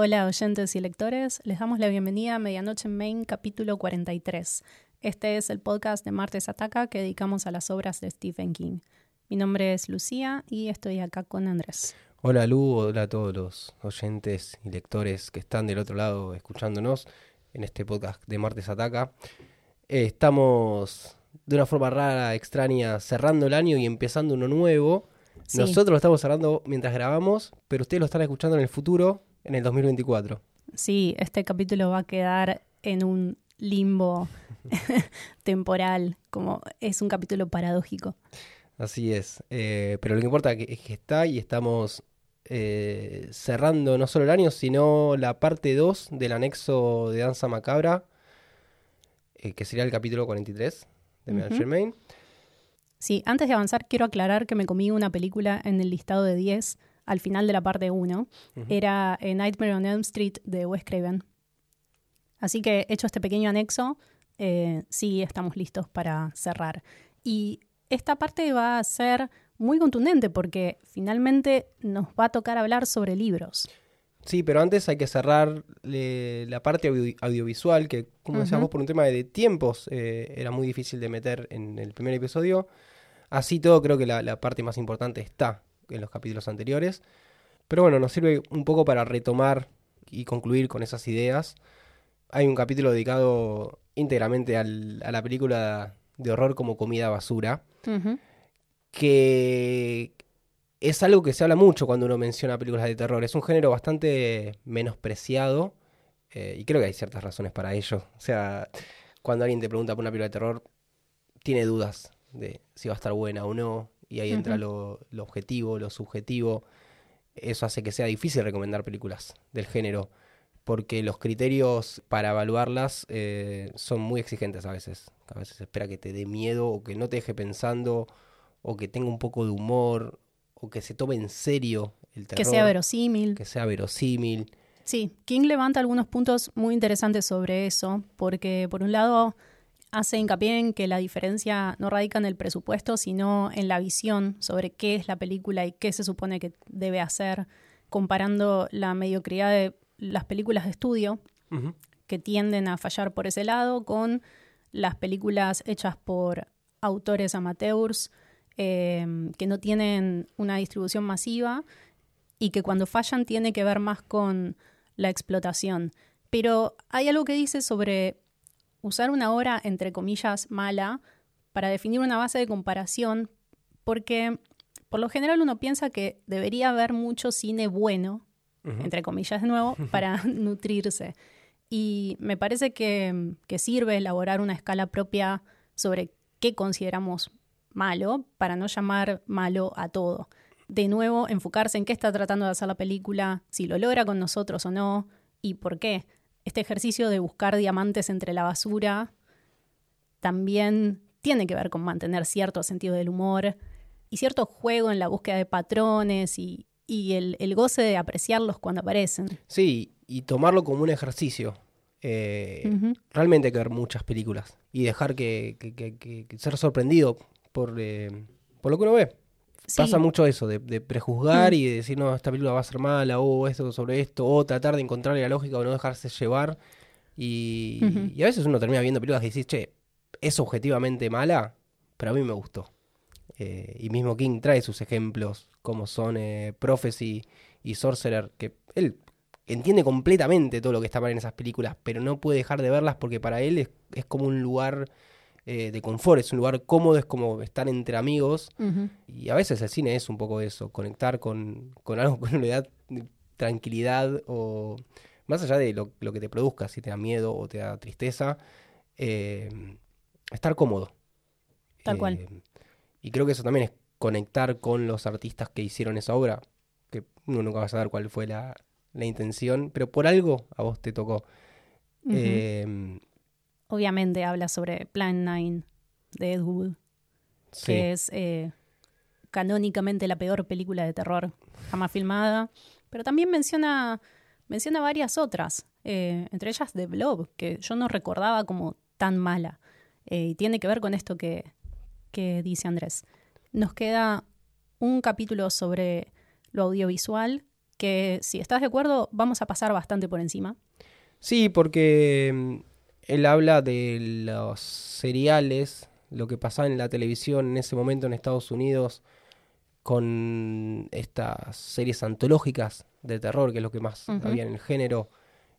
Hola oyentes y lectores, les damos la bienvenida a Medianoche en Main capítulo 43. Este es el podcast de Martes Ataca que dedicamos a las obras de Stephen King. Mi nombre es Lucía y estoy acá con Andrés. Hola Lu, hola a todos los oyentes y lectores que están del otro lado escuchándonos en este podcast de Martes Ataca. Eh, estamos de una forma rara, extraña, cerrando el año y empezando uno nuevo. Sí. Nosotros lo estamos cerrando mientras grabamos, pero ustedes lo están escuchando en el futuro, en el 2024. Sí, este capítulo va a quedar en un limbo temporal, como es un capítulo paradójico. Así es. Eh, pero lo que importa es que está y estamos eh, cerrando no solo el año, sino la parte 2 del anexo de Danza Macabra, eh, que sería el capítulo 43 de Medan Ujú. Germain. Sí, antes de avanzar quiero aclarar que me comí una película en el listado de 10 al final de la parte 1. Ujú. Era eh, Nightmare on Elm Street de Wes Craven. Así que hecho este pequeño anexo, eh, sí estamos listos para cerrar. Y esta parte va a ser muy contundente porque finalmente nos va a tocar hablar sobre libros. Sí, pero antes hay que cerrar le- la parte audio- audiovisual, que, como vos, por un tema de tiempos, eh, era muy difícil de meter en el primer episodio. Así todo, creo que la, la parte más importante está en los capítulos anteriores. Pero bueno, nos sirve un poco para retomar y concluir con esas ideas. Hay un capítulo dedicado íntegramente al- a la película de horror como comida basura que es algo que se habla mucho cuando uno menciona películas de terror. Es un género bastante menospreciado eh, y creo que hay ciertas razones para ello. O sea, cuando alguien te pregunta por una película de terror, tiene dudas de si va a estar buena o no y ahí entra lo, lo objetivo, lo subjetivo. Eso hace que sea difícil recomendar películas del género porque los criterios para evaluarlas eh, son muy exigentes a veces. A veces se espera que te dé miedo o que no te deje pensando o que tenga un poco de humor o que se tome en serio el terror. Que sea verosímil. que sea verosímil. Sí, King levanta algunos puntos muy interesantes sobre eso, porque por un lado hace hincapié en que la diferencia no radica en el presupuesto, sino en la visión sobre qué es la película y qué se supone que debe hacer, comparando la mediocridad de las películas de estudio, que tienden a fallar por ese lado, con las películas hechas por autores amateurs eh, que no tienen una distribución masiva y que cuando fallan tiene que ver más con la explotación. Pero hay algo que dice sobre usar una obra, entre comillas, mala para definir una base de comparación, porque por lo general uno piensa que debería haber mucho cine bueno, entre comillas de nuevo, para nutrirse. Y me parece que, que sirve elaborar una escala propia sobre qué consideramos malo, para no llamar malo a todo. De nuevo, enfocarse en qué está tratando de hacer la película, si lo logra con nosotros o no, y por qué. Este ejercicio de buscar diamantes entre la basura también tiene que ver con mantener cierto sentido del humor y cierto juego en la búsqueda de patrones y, y el, el goce de apreciarlos cuando aparecen. Sí, y tomarlo como un ejercicio. Eh. Realmente hay que ver muchas películas y dejar que, que- que- que- que ser sorprendido por, eh, por lo que uno ve. Sí, Pasa mucho eso, de, de prejuzgar Mm. y de decir, no, esta película va a ser mala, o esto sobre esto, o tratar de encontrarle la lógica o no dejarse llevar. Y, a veces uno termina viendo películas que decís, che, es objetivamente mala, pero a mí me gustó. Eh, y mismo King trae sus ejemplos, como son eh, Prophecy y Sorcerer, que él entiende completamente todo lo que está mal en esas películas, pero no puede dejar de verlas porque para él es, es como un lugar eh, de confort, es un lugar cómodo, es como estar entre amigos. Y a veces el cine es un poco eso, conectar con, con algo que le da tranquilidad o más allá de lo, lo que te produzca, si te da miedo o te da tristeza, eh, estar cómodo. Tal Eh, cual. Y creo que eso también es conectar con los artistas que hicieron esa obra, que uno nunca va a saber cuál fue la, la intención, pero por algo a vos te tocó. Eh, Obviamente habla sobre Plan 9 de Ed Wood, sí. que es eh, canónicamente la peor película de terror jamás filmada, pero también menciona, menciona varias otras, eh, entre ellas The Blob, que yo no recordaba como tan mala. Eh, y tiene que ver con esto que, que dice Andrés. Nos queda un capítulo sobre lo audiovisual que si estás de acuerdo vamos a pasar bastante por encima. Sí, porque mm, él habla de los seriales, lo que pasaba en la televisión en ese momento en Estados Unidos con estas series antológicas de terror, que es lo que más había en el género.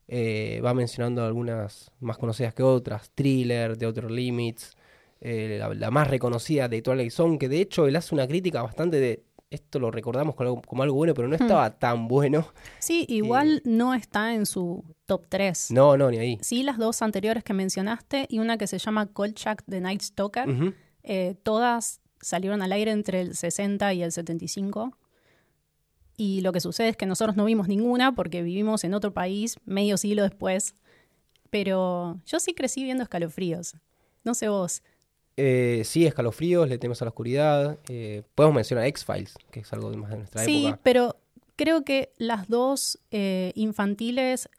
Eh, va mencionando algunas más conocidas que otras, Thriller, The Outer Limits, eh, la, más reconocida de Twilight Zone, que de hecho él hace una crítica bastante de esto lo recordamos como algo, bueno, pero no hmm. estaba tan bueno. Sí, igual eh, no está en su top 3. No, no, ni ahí. Sí, las dos anteriores que mencionaste y una que se llama Kolchak The Night Stalker, eh, todas salieron al aire entre el 60 y el 75. Y lo que sucede es que nosotros no vimos ninguna porque vivimos en otro país medio siglo después. Pero yo sí crecí viendo escalofríos. No sé vos. Eh, sí, escalofríos, le tenemos a la oscuridad. Eh, podemos mencionar X-Files, que es algo más de nuestra época. Sí, pero creo que las dos eh, infantiles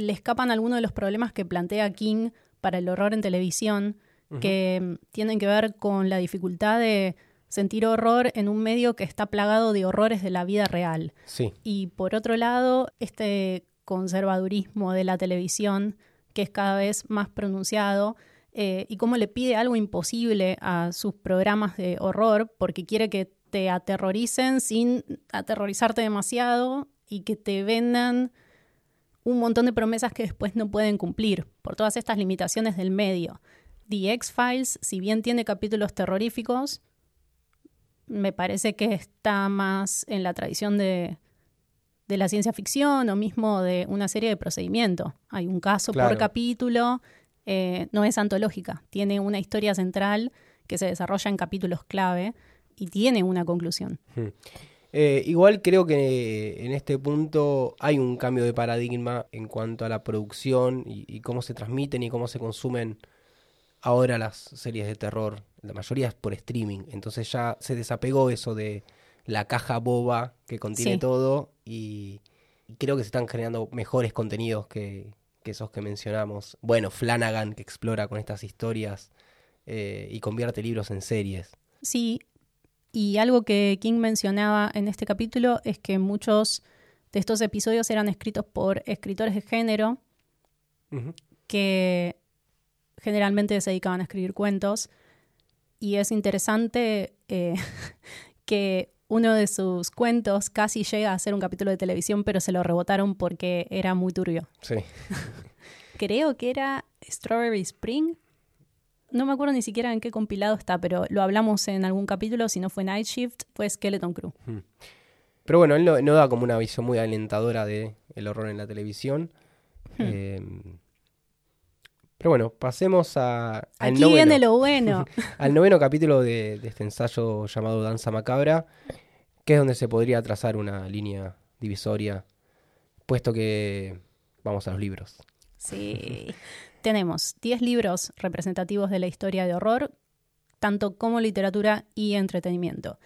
le escapan algunos de los problemas que plantea King para el horror en televisión, que mm, tienen que ver con la dificultad de sentir horror en un medio que está plagado de horrores de la vida real. Sí. Y por otro lado, este conservadurismo de la televisión, que es cada vez más pronunciado, eh, y cómo le pide algo imposible a sus programas de horror porque quiere que te aterroricen sin aterrorizarte demasiado y que te vendan un montón de promesas que después no pueden cumplir por todas estas limitaciones del medio. The X-Files, si bien tiene capítulos terroríficos, me parece que está más en la tradición de, de la ciencia ficción o mismo de una serie de procedimiento. Hay un caso por capítulo eh, no es antológica, tiene una historia central que se desarrolla en capítulos clave y tiene una conclusión. Hmm. Eh, igual creo que en este punto hay un cambio de paradigma en cuanto a la producción y, cómo se transmiten y cómo se consumen ahora las series de terror. La mayoría es por streaming, entonces ya se desapegó eso de la caja boba que contiene todo y creo que se están generando mejores contenidos que, que esos que mencionamos. Bueno, Flanagan, que explora con estas historias eh, y convierte libros en series. Sí, y algo que King mencionaba en este capítulo es que muchos de estos episodios eran escritos por escritores de género que generalmente se dedicaban a escribir cuentos. Y es interesante eh, que uno de sus cuentos casi llega a ser un capítulo de televisión, pero se lo rebotaron porque era muy turbio. Sí. Creo que era Strawberry Spring. No me acuerdo ni siquiera en qué compilado está, pero lo hablamos en algún capítulo. Si no fue Night Shift, fue Skeleton Crew. Hmm. Pero bueno, él no, da como una visión muy alentadora de el horror en la televisión. Hmm. Em, pero bueno, pasemos a, Aquí viene lo bueno. al noveno capítulo de, de, este ensayo llamado Danza Macabra, que es donde se podría trazar una línea divisoria, puesto que vamos a los libros. Sí, tenemos 10 libros representativos de la historia de horror, tanto como literatura y entretenimiento.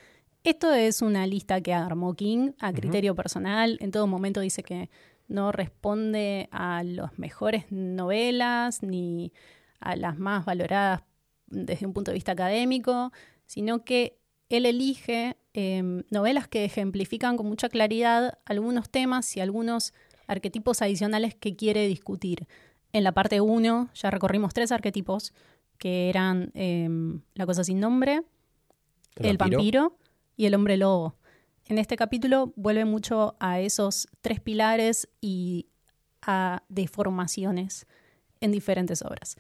Esto es una lista que armó King a criterio personal. En todo momento dice que no responde a las mejores novelas ni a las más valoradas desde un punto de vista académico, sino que él elige Em, novelas que ejemplifican con mucha claridad algunos temas y algunos arquetipos adicionales que quiere discutir. En la parte 1 ya recorrimos tres arquetipos que eran em, la cosa sin nombre, el, vampiro? y el hombre lobo. En este capítulo vuelve mucho a esos tres pilares y a deformaciones en diferentes obras.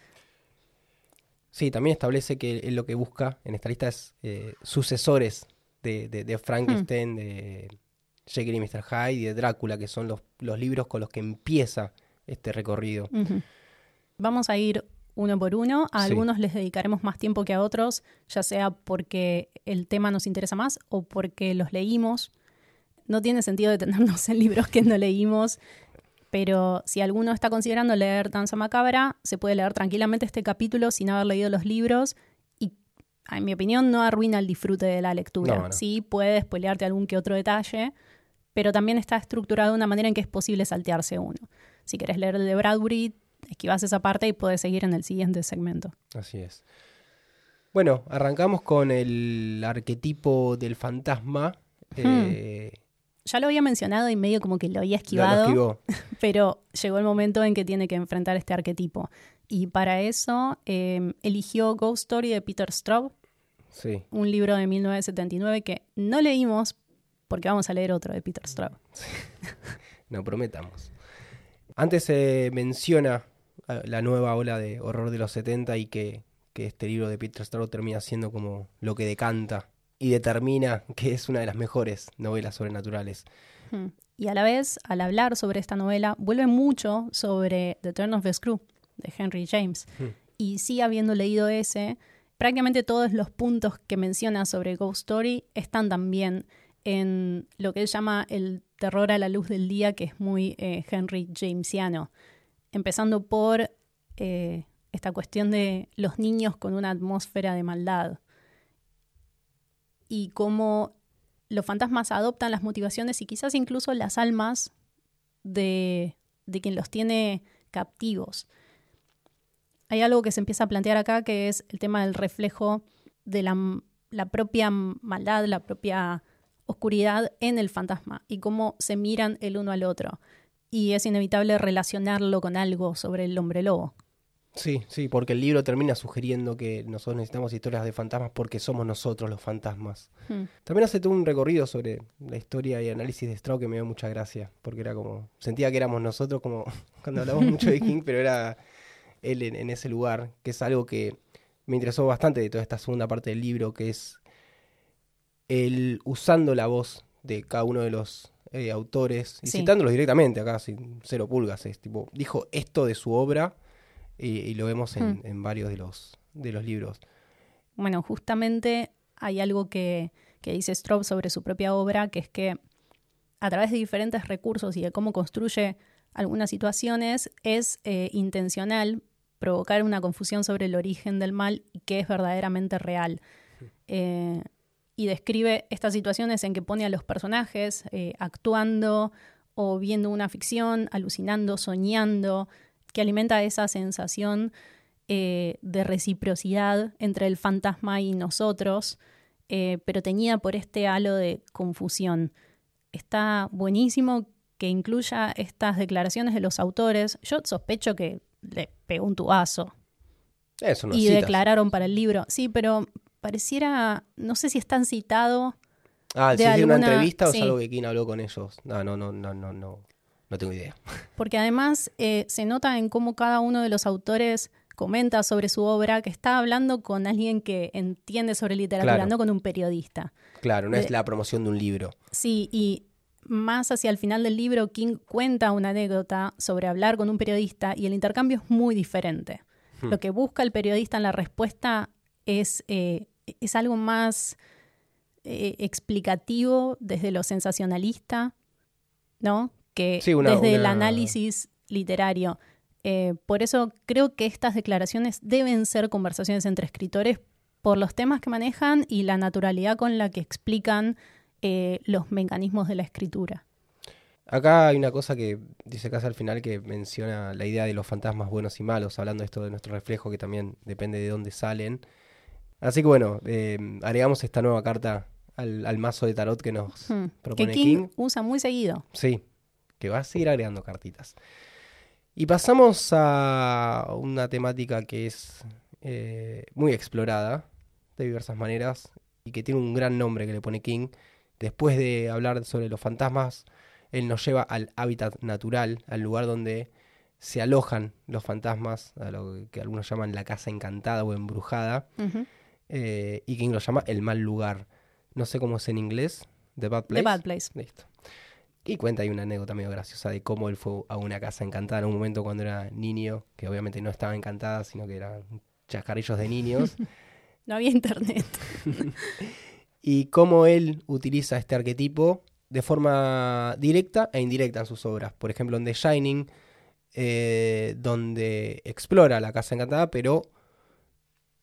Sí, también establece que él lo que busca en esta lista es eh, sucesores de, Frankenstein, hmm. de Jekyll y Mr. Hyde y de Drácula, que son los, los libros con los que empieza este recorrido. Vamos a ir uno por uno. A algunos les dedicaremos más tiempo que a otros, ya sea porque el tema nos interesa más o porque los leímos. No tiene sentido detenernos en libros que no leímos, pero si alguno está considerando leer Danza Macabra, se puede leer tranquilamente este capítulo sin haber leído los libros en mi opinión, no arruina el disfrute de la lectura. Sí, puede spoilearte algún que otro detalle, pero también está estructurado de una manera en que es posible saltearse uno. Si querés leer el de Bradbury, esquivas esa parte y puedes seguir en el siguiente segmento. Así es. Bueno, arrancamos con el arquetipo del fantasma. Eh, ya lo había mencionado y medio como que lo había esquivado, pero llegó el momento en que tiene que enfrentar este arquetipo. Y para eso em, eligió Ghost Story de Peter Straub, sí. un libro de 1979 que no leímos porque vamos a leer otro de Peter Straub. no prometamos. Antes se menciona eh, la nueva ola de horror de los 70 y que, que este libro de Peter Straub termina siendo como lo que decanta y determina que es una de las mejores novelas sobrenaturales. Hmm. Y a la vez, al hablar sobre esta novela, vuelve mucho sobre The Turn of the Screw de Henry James. Hmm. Y sí, habiendo leído ese, prácticamente todos los puntos que menciona sobre Ghost Story están también en lo que él llama el terror a la luz del día, que es muy eh, Henry Jamesiano. Empezando por eh, esta cuestión de los niños con una atmósfera de maldad y cómo los fantasmas adoptan las motivaciones y quizás incluso las almas de, de quien los tiene captivos. Hay algo que se empieza a plantear acá que es el tema del reflejo de la, la propia maldad, la propia oscuridad en el fantasma y cómo se miran el uno al otro. Y es inevitable relacionarlo con algo sobre el hombre lobo. Sí, sí, porque el libro termina sugiriendo que nosotros necesitamos historias de fantasmas porque somos nosotros los fantasmas. Hmm. También hace todo un recorrido sobre la historia y análisis de Straub que me dio mucha gracia, porque era como, sentía que éramos nosotros como cuando hablamos mucho de King, pero era él en, ese lugar, que es algo que me interesó bastante de toda esta segunda parte del libro, que es el usando la voz de cada uno de los eh, autores y citándolos directamente acá, sin cero pulgas, es tipo, dijo esto de su obra y, lo vemos hmm. en, varios de los, de los libros. Bueno, justamente hay algo que, dice Straub sobre su propia obra, que es que a través de diferentes recursos y de cómo construye algunas situaciones, es eh, intencional provocar una confusión sobre el origen del mal y qué es verdaderamente real. Hmm. Eh, y describe estas situaciones en que pone a los personajes eh, actuando o viendo una ficción, alucinando, soñando, que alimenta esa sensación eh, de reciprocidad entre el fantasma y nosotros, eh, pero teñida por este halo de confusión. Está buenísimo que incluya estas declaraciones de los autores. Yo sospecho que le pegó un tubazo. Eso y declararon para el libro. Sí, pero pareciera, no sé si están citado. Ah, de si una entrevista o es algo que King habló con ellos. No, no, no, no, no, no. No tengo idea. Porque además eh, se nota en cómo cada uno de los autores comenta sobre su obra que está hablando con alguien que entiende sobre literatura, no con un periodista. Claro, no es la promoción de un libro. Sí, y más hacia el final del libro, King cuenta una anécdota sobre hablar con un periodista y el intercambio es muy diferente. Hmm. Lo que busca el periodista en la respuesta es, eh, es algo más eh, explicativo desde lo sensacionalista, ¿no? que desde el análisis literario. Eh, por eso creo que estas declaraciones deben ser conversaciones entre escritores por los temas que manejan y la naturalidad con la que explican eh, los mecanismos de la escritura. Acá hay una cosa que dice casi al final que menciona la idea de los fantasmas buenos y malos, hablando de esto de nuestro reflejo, que también depende de dónde salen. Así que bueno, eh, agregamos esta nueva carta al, mazo de tarot que nos hmm. propone que King, usa muy seguido. Sí, que va a seguir agregando cartitas. Y pasamos a una temática que es eh, muy explorada de diversas maneras y que tiene un gran nombre que le pone King. Después de hablar sobre los fantasmas, él nos lleva al hábitat natural, al lugar donde se alojan los fantasmas, a lo que algunos llaman la casa encantada o embrujada, eh, y King lo llama el mal lugar. No sé cómo es en inglés, The Bad Place. The Bad Place. Listo. Y cuenta ahí una anécdota medio graciosa de cómo él fue a una casa encantada en un momento cuando era niño, que obviamente no estaba encantada, sino que eran chascarrillos de niños. no había internet. y cómo él utiliza este arquetipo de forma directa e indirecta en sus obras. Por ejemplo, en The Shining, eh, donde explora la casa encantada, pero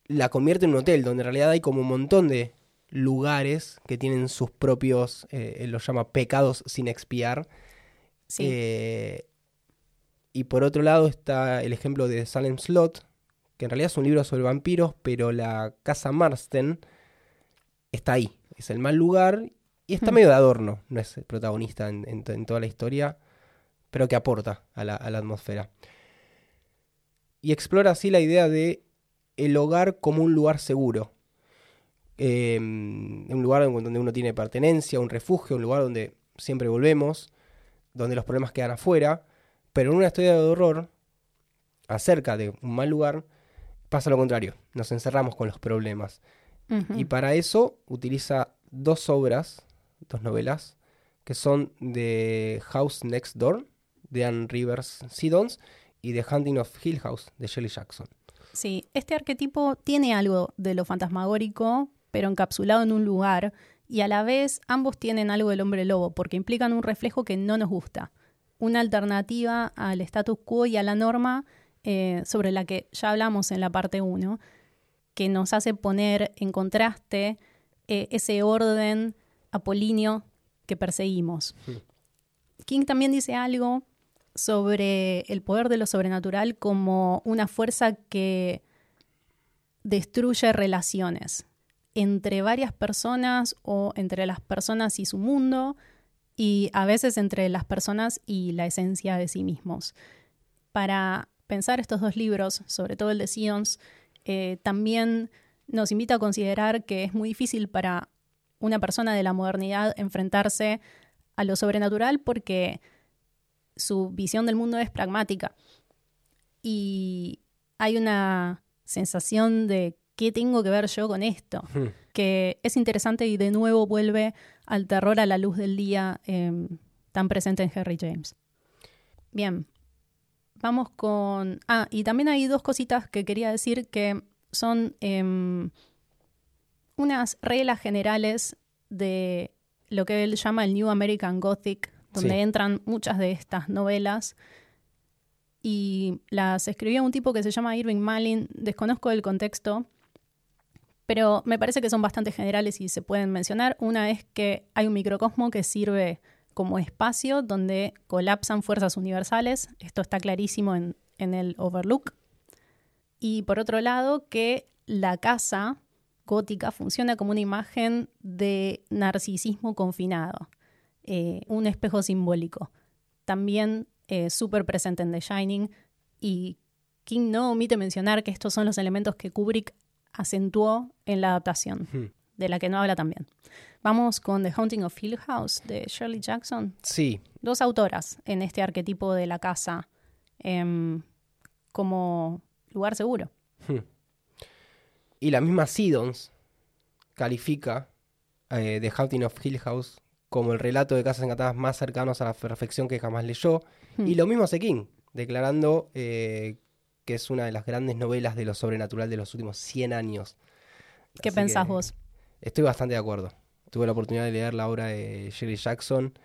la convierte en un hotel, donde en realidad hay como un montón de lugares que tienen sus propios, eh, él los llama pecados sin expiar. Eh, y por otro lado está el ejemplo de Salem Slot, que en realidad es un libro sobre vampiros, pero la casa Marston está ahí. Es el mal lugar Y está Hmm. medio de adorno, no es el protagonista en, en en toda la historia, pero que aporta a la, a la atmósfera. Y explora así la idea de el hogar como un lugar seguro. Eh, un lugar donde uno tiene pertenencia, un refugio, un lugar donde siempre volvemos, donde los problemas quedan afuera. Pero en una historia de horror, acerca de un mal lugar, pasa lo contrario. Nos encerramos con los problemas. Y para eso utiliza dos obras, dos novelas, que son de House Next Door, de Anne Rivers Siddons, y The Hunting of Hill House, de Shelley Jackson. Sí, este arquetipo tiene algo de lo fantasmagórico, pero encapsulado en un lugar, y a la vez ambos tienen algo del hombre lobo, porque implican un reflejo que no nos gusta, una alternativa al status quo y a la norma eh, sobre la que ya hablamos en la parte 1, que nos hace poner en contraste eh, ese orden apolíneo que perseguimos. King también dice algo sobre el poder de lo sobrenatural como una fuerza que destruye relaciones entre varias personas o entre las personas y su mundo y a veces entre las personas y la esencia de sí mismos. Para pensar estos dos libros, sobre todo el de Sions, eh, también nos invita a considerar que es muy difícil para una persona de la modernidad enfrentarse a lo sobrenatural porque su visión del mundo es pragmática. Y hay una sensación de qué tengo que ver yo con esto, Hmm. que es interesante y de nuevo vuelve al terror a la luz del día eh, tan presente en Harry James. Bien, vamos con... Ah, y también hay dos cositas que quería decir que son em, unas reglas generales de lo que él llama el New American Gothic, donde Sí. entran muchas de estas novelas. Y las escribió un tipo que se llama Irving Malin. Desconozco el contexto, pero me parece que son bastante generales y se pueden mencionar. Una es que hay un microcosmo que sirve como espacio donde colapsan fuerzas universales. Esto está clarísimo en, en el Overlook. Y por otro lado, que la casa gótica funciona como una imagen de narcisismo confinado, eh, un espejo simbólico. También eh, súper presente en The Shining. Y King no omite mencionar que estos son los elementos que Kubrick acentuó en la adaptación, Hmm. de la que no habla también. Vamos con The Haunting of Hill House de Shirley Jackson. Sí, Dos autoras en este arquetipo de la casa em, como lugar seguro. y la misma Siddons califica eh, The Haunting of Hill House como el relato de casas encantadas más cercanos a la perfección que jamás leyó. Hmm. Y lo mismo hace King, declarando eh, que es una de las grandes novelas de lo sobrenatural de los últimos 100 años. ¿Qué Así pensás vos? Estoy bastante de acuerdo. Tuve la oportunidad de leer la obra de Shirley Jackson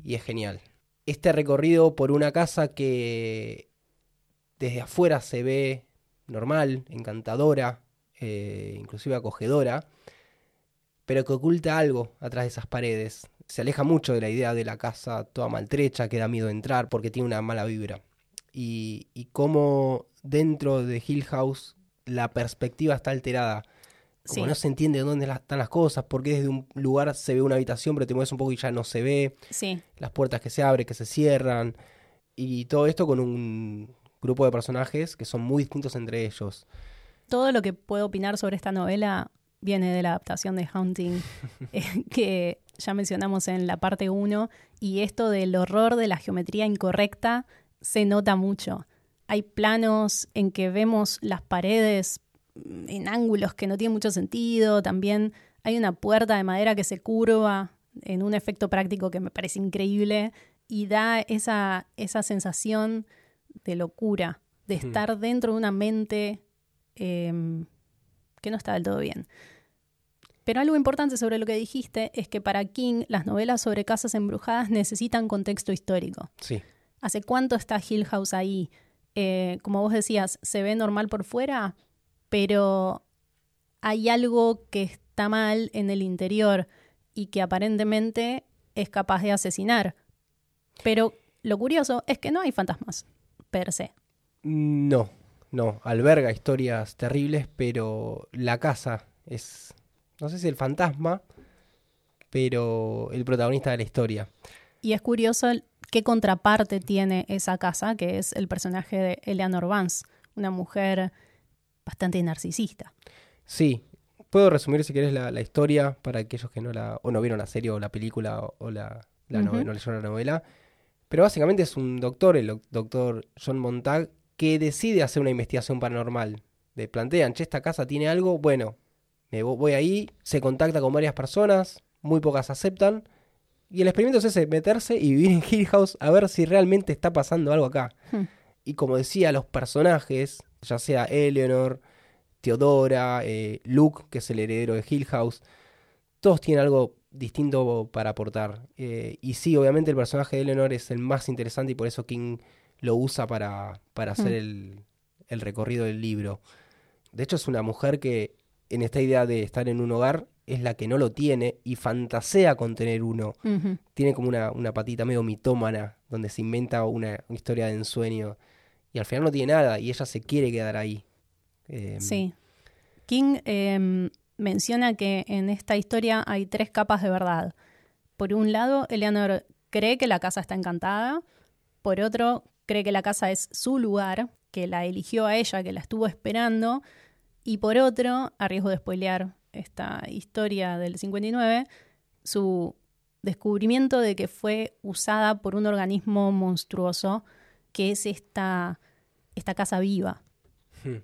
y es genial. Este recorrido por una casa que desde afuera se ve normal, encantadora, eh, inclusive acogedora, pero que oculta algo atrás de esas paredes. Se aleja mucho de la idea de la casa toda maltrecha, que da miedo entrar porque tiene una mala vibra. Y, y cómo dentro de Hill House la perspectiva está alterada. Como Sí. no se entiende dónde están las cosas, porque desde un lugar se ve una habitación, pero te mueves un poco y ya no se ve Sí, las puertas que se abren, que se cierran, y todo esto con un grupo de personajes que son muy distintos entre ellos. todo lo que puedo opinar sobre esta novela viene de la adaptación de Haunting, eh, que ya mencionamos en la parte 1, y esto del horror de la geometría incorrecta se nota mucho. Hay planos en que vemos las paredes mm, en ángulos que no tienen mucho sentido, también hay una puerta de madera que se curva en un efecto práctico que me parece increíble y da esa, esa sensación de locura, de estar dentro de una mente em, que no está del todo bien. Pero algo importante sobre lo que dijiste es que para King las novelas sobre casas embrujadas necesitan contexto histórico. Sí, ¿Hace cuánto está Hill House ahí? Eh, como vos decías, se ve normal por fuera, pero hay algo que está mal en el interior y que aparentemente es capaz de asesinar. Pero lo curioso es que no hay fantasmas, per se. no, no, alberga historias terribles, pero la casa es, no sé si el fantasma, pero el protagonista de la historia. Y es curioso qué contraparte tiene esa casa, que es el personaje de Eleanor Vance, una mujer bastante narcisista. Sí, puedo resumir si querés la, la historia para aquellos que no la o no vieron la serie o la película o, o la, la Ujú. nove- no leyeron la novela. Pero básicamente es un doctor, el doc- doctor John Montag, que decide hacer una investigación paranormal. Le plantean, che, esta casa tiene algo, bueno, me voy ahí, se contacta con varias personas, muy pocas aceptan. Y el experimento es ese, meterse y vivir en Hill House a ver si realmente está pasando algo acá. Hmm. Y como decía, los personajes, ya sea Eleanor, Teodora, eh, Luke, que es el heredero de Hill House, todos tienen algo distinto para aportar. Eh, y sí, obviamente el personaje de Eleanor es el más interesante y por eso King lo usa para, para hacer Mm. el, el recorrido del libro. De hecho, es una mujer que en esta idea de estar en un hogar es la que no lo tiene y fantasea con tener uno. Tiene como una, una patita medio mitómana, donde se inventa una, una historia de ensueño. Y al final no tiene nada y ella se quiere quedar ahí. Eh, Sí. King em, menciona que en esta historia hay tres capas de verdad. Por un lado, Eleanor cree que la casa está encantada. Por otro, cree que la casa es su lugar, que la eligió a ella, que la estuvo esperando. Y por otro, a riesgo de spoilear esta historia del 59, su descubrimiento de que fue usada por un organismo monstruoso, que es esta, esta casa viva. Hmm.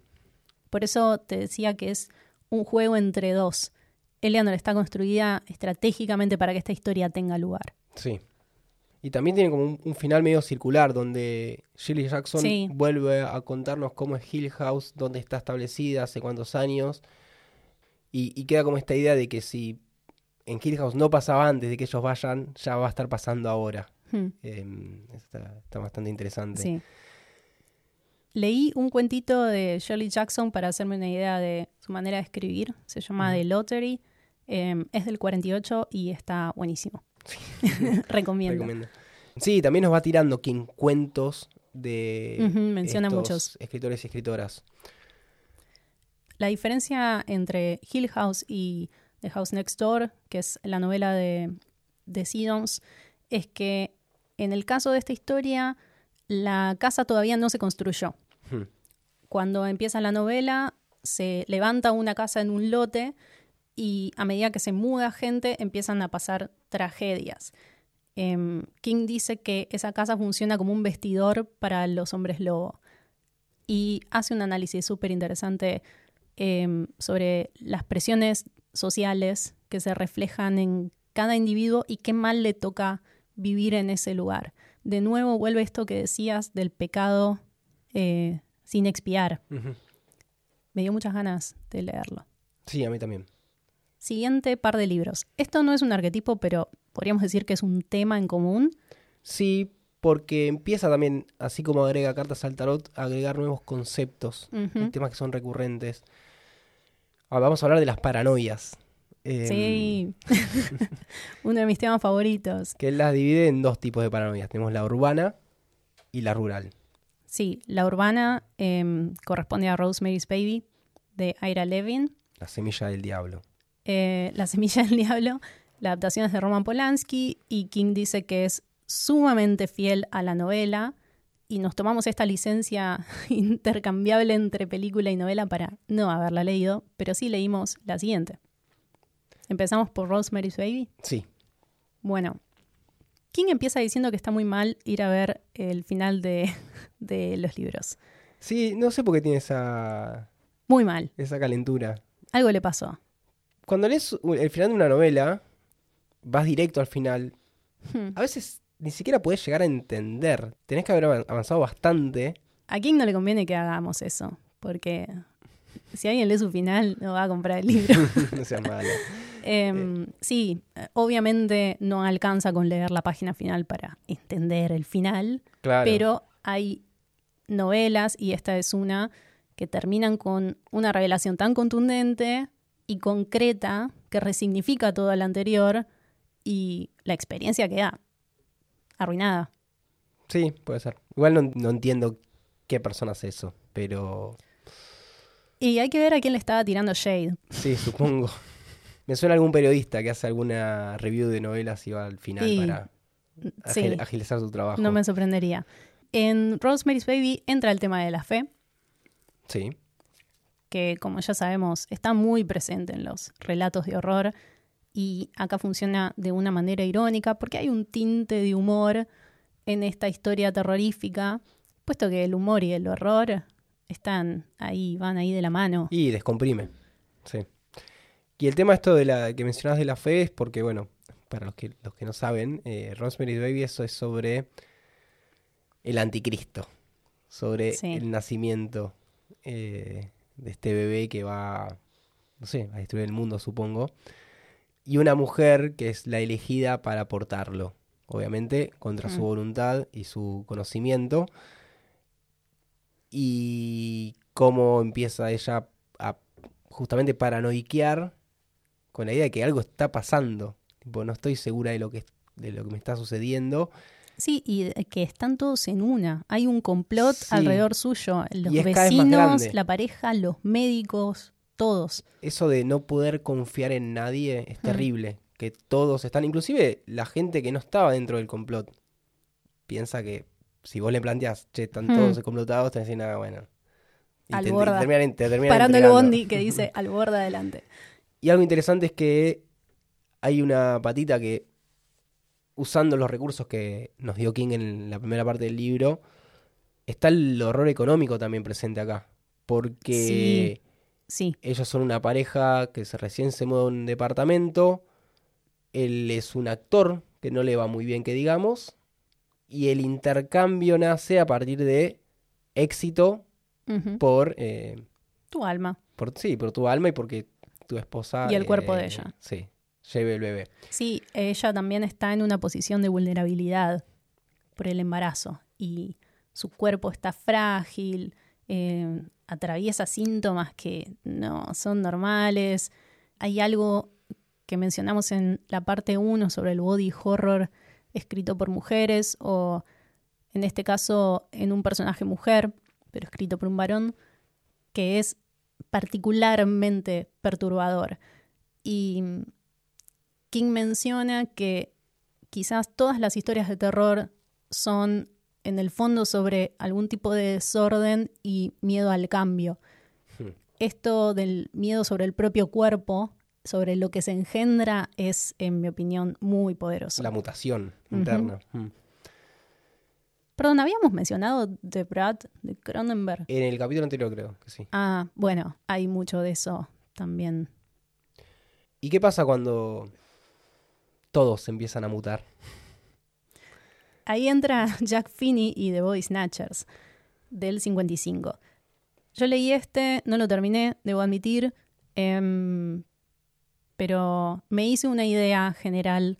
Por eso te decía que es un juego entre dos. Eleanor está construida estratégicamente para que esta historia tenga lugar. Sí. Y también tiene como un, un final medio circular donde Shirley Jackson Sí. vuelve a contarnos cómo es Hill House, dónde está establecida, hace cuántos años. Y, y queda como esta idea de que si en Hill House no pasaba antes de que ellos vayan, ya va a estar pasando ahora. Hmm, Em, está, está bastante interesante. sí. Leí un cuentito de Shirley Jackson para hacerme una idea de su manera de escribir. Se llama. The Lottery. Em, es del 48 y está buenísimo. Recomiendo. Recomiendo. Sí, también nos va tirando King cuentos de menciona estos muchos. escritores y escritoras. La diferencia entre Hill House y The House Next Door, que es la novela de, de Siddons, es que en el caso de esta historia, la casa todavía no se construyó. Hmm. Cuando empieza la novela, se levanta una casa en un lote y a medida que se muda gente, empiezan a pasar tragedias. Em, King dice que esa casa funciona como un vestidor para los hombres lobo y hace un análisis súper interesante em, sobre las presiones sociales que se reflejan en cada individuo y qué mal le toca vivir en ese lugar. De nuevo vuelve esto que decías del pecado eh, sin expiar. Me dio muchas ganas de leerlo. Sí, a mí también. Siguiente par de libros. Esto no es un arquetipo, pero podríamos decir que es un tema en común. Sí, porque empieza también, así como agrega cartas al tarot, a agregar nuevos conceptos, y temas que son recurrentes. Ahora vamos a hablar de las paranoias. em, Sí. Uno de mis temas favoritos. Que las divide en dos tipos de paranoias. Tenemos la urbana y la rural. Sí, la urbana em, corresponde a Rosemary's Baby de Ira Levin. La semilla del diablo. Eh, la semilla del diablo, la adaptación es de Roman Polanski y King dice que es sumamente fiel a la novela y nos tomamos esta licencia intercambiable entre película y novela para no haberla leído, pero sí leímos la siguiente. Empezamos por Rosemary's Baby. Sí. Bueno, King empieza diciendo que está muy mal ir a ver el final de, de los libros. Sí, no sé por qué tiene esa, Muy mal. esa calentura. Algo le pasó. Cuando lees el final de una novela, vas directo al final. Hmm. A veces ni siquiera puedes llegar a entender. Tenés que haber avan- avanzado bastante. A King no le conviene que hagamos eso, porque si alguien lee su final, no va a comprar el libro. no seas malo. Em, sí, eh, obviamente no alcanza con leer la página final para entender el final, Claro. pero hay novelas, y esta es una, que terminan con una revelación tan contundente y concreta que resignifica todo lo anterior y la experiencia queda arruinada. Sí, puede ser. Igual no, no entiendo qué persona hace eso, pero Y hay que ver a quién le estaba tirando shade. sí, supongo. Me suena algún periodista que hace alguna review de novelas y va al final para Sí. agil- agilizar su trabajo. No me sorprendería. En Rosemary's Baby entra el tema de la fe, Sí. Que como ya sabemos está muy presente en los relatos de horror y acá funciona de una manera irónica porque hay un tinte de humor en esta historia terrorífica, puesto que el humor y el horror están ahí, van ahí de la mano. Y descomprime. Sí. Y el tema esto de la que mencionabas de la fe es porque, bueno, para los que, los que no saben, eh, Rosemary's Baby eso es sobre el anticristo, sobre Sí. el nacimiento eh, de este bebé que va, no sé, a destruir el mundo, supongo. Y una mujer que es la elegida para portarlo, obviamente, contra su Mm. voluntad y su conocimiento. Y cómo empieza ella a justamente paranoiquear con la idea de que algo está pasando. Tipo, no estoy segura de lo que, de lo que me está sucediendo. Sí, y que están todos en una. Hay un complot Sí. alrededor suyo. Los vecinos, la pareja, los médicos, todos. Eso de no poder confiar en nadie es Mm. terrible. Que todos están, inclusive la gente que no estaba dentro del complot, piensa que si vos le planteás, che, están Mm. todos complotados, te decís, nada, bueno. Y Al te, borda. te terminan, te terminan Parando el bondi que dice al borde adelante. Y algo interesante es que hay una patita que, usando los recursos que nos dio King en la primera parte del libro, está el horror económico también presente acá. Porque Sí, ellos son una pareja que se recién se muda a un departamento. Él es un actor que no le va muy bien, que digamos. Y el intercambio nace a partir de éxito por, eh, tu alma. por sí, por tu alma y porque tu esposa. Y el cuerpo de eh, ella. Sí, lleve el bebé. Sí, ella también está en una posición de vulnerabilidad por el embarazo y su cuerpo está frágil, eh, atraviesa síntomas que no son normales. Hay algo que mencionamos en la parte 1 sobre el body horror escrito por mujeres o en este caso en un personaje mujer, pero escrito por un varón, que es particularmente perturbador. Y King menciona que quizás todas las historias de terror son en el fondo sobre algún tipo de desorden y miedo al cambio. Hmm. Esto del miedo sobre el propio cuerpo, sobre lo que se engendra, es, en mi opinión, muy poderoso. La mutación interna. Mm. Perdón, habíamos mencionado de Brad, de Cronenberg. En el capítulo anterior creo que sí. Ah, bueno, hay mucho de eso también. ¿Y qué pasa cuando todos empiezan a mutar? Ahí entra Jack Finney y The Body Snatchers del 55. Yo leí este, no lo terminé, debo admitir, em, pero me hice una idea general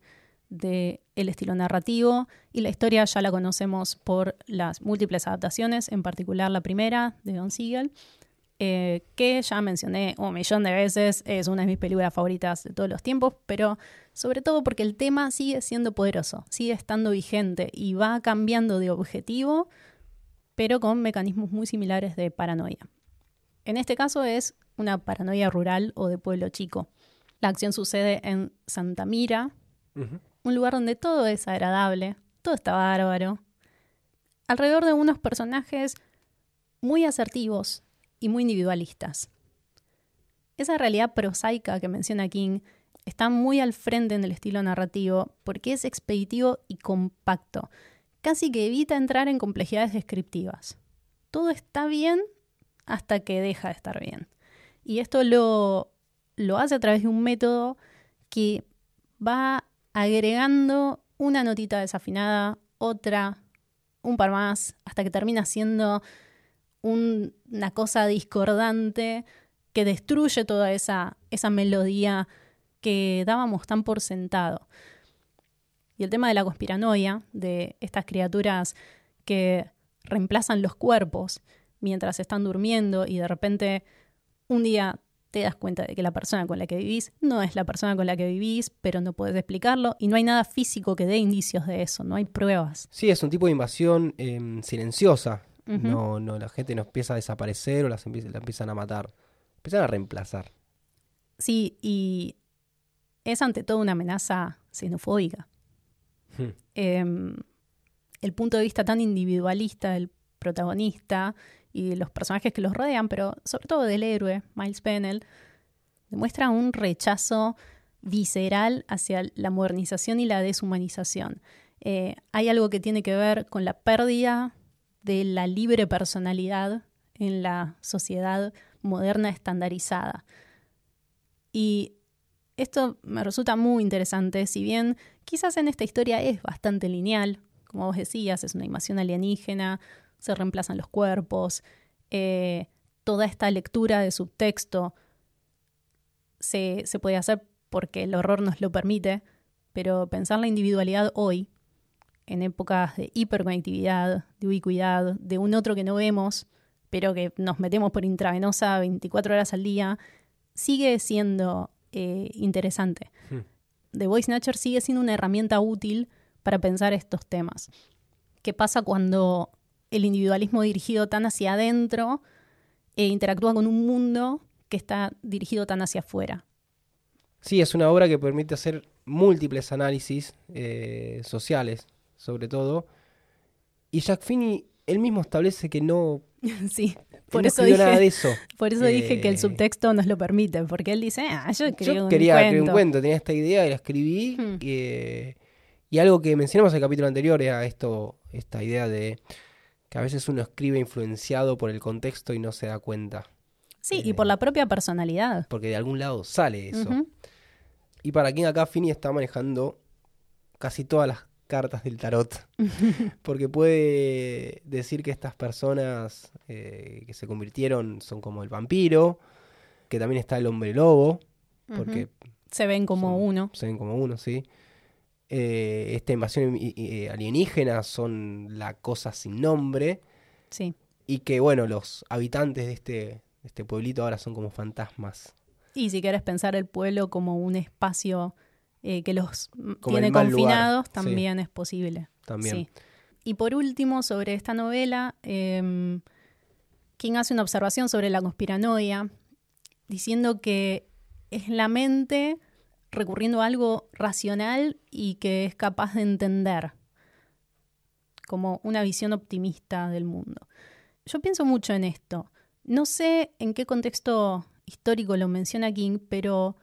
de el estilo narrativo y la historia ya la conocemos por las múltiples adaptaciones, en particular la primera de Don Siegel, eh, que ya mencioné un millón de veces, es una de mis películas favoritas de todos los tiempos, pero sobre todo porque el tema sigue siendo poderoso, sigue estando vigente y va cambiando de objetivo, pero con mecanismos muy similares de paranoia. En este caso es una paranoia rural o de pueblo chico. La acción sucede en Santa Mira, un lugar donde todo es agradable, todo está bárbaro, alrededor de unos personajes muy asertivos y muy individualistas. Esa realidad prosaica que menciona King está muy al frente en el estilo narrativo porque es expeditivo y compacto, casi que evita entrar en complejidades descriptivas. Todo está bien hasta que deja de estar bien. Y esto lo, lo hace a través de un método que va agregando una notita desafinada, otra, un par más, hasta que termina siendo un- una cosa discordante que destruye toda esa, esa melodía que dábamos tan por sentado. Y el tema de la conspiranoia, de estas criaturas que reemplazan los cuerpos mientras están durmiendo y de repente un día te das cuenta de que la persona con la que vivís no es la persona con la que vivís, pero no puedes explicarlo y no hay nada físico que dé indicios de eso, no hay pruebas. Sí, es un tipo de invasión em, silenciosa. No, no, la gente no empieza a desaparecer o las la empiezan a matar. Empiezan a reemplazar. Sí, y es ante todo una amenaza xenofóbica. Hmm. Em, el punto de vista tan individualista del protagonista y de los personajes que los rodean, pero sobre todo del héroe, Miles Pennell, demuestra un rechazo visceral hacia la modernización y la deshumanización. Eh, hay algo que tiene que ver con la pérdida de la libre personalidad en la sociedad moderna estandarizada. Y esto me resulta muy interesante, si bien quizás en esta historia es bastante lineal, como vos decías, es una invasión alienígena, se reemplazan los cuerpos, eh, toda esta lectura de subtexto se, se puede hacer porque el horror nos lo permite, pero pensar la individualidad hoy, en épocas de hiperconectividad, de ubicuidad, de un otro que no vemos, pero que nos metemos por intravenosa 24 horas al día, sigue siendo eh, interesante. Hmm. The Voice Snatcher sigue siendo una herramienta útil para pensar estos temas. ¿Qué pasa cuando el individualismo dirigido tan hacia adentro e interactúa con un mundo que está dirigido tan hacia afuera? Sí, es una obra que permite hacer múltiples análisis eh, sociales, sobre todo. Y Jack Finney, él mismo establece que no, sí, por no eso dije, nada de eso. por eso dije que el Eh, subtexto nos lo permite, porque él dice, ah, yo Yo un quería cuento. escribir un cuento, tenía esta idea y la escribí. Hmm. eh, y algo que mencionamos en el capítulo anterior era esto, esta idea de que a veces uno escribe influenciado por el contexto y no se da cuenta. Sí, y por la propia personalidad. Porque de algún lado sale eso. Y para quien acá Fini está manejando casi todas las cartas del tarot. Porque puede decir que estas personas eh, que se convirtieron son como el vampiro, que también está el hombre lobo, porque Se ven como son- uno. se ven como uno, sí. Eh, esta invasión i- alienígena son la cosa sin nombre. Sí. Y que, bueno, los habitantes de este, de este pueblito ahora son como fantasmas. Y si quieres pensar el pueblo como un espacio eh, que los Como tiene lugar, confinados, sí. también es posible. También. Sí. Y por último, sobre esta novela, eh, King hace una observación sobre la conspiranoia, diciendo que es la mente recurriendo a algo racional y que es capaz de entender, como una visión optimista del mundo. Yo pienso mucho en esto. No sé en qué contexto histórico lo menciona King, pero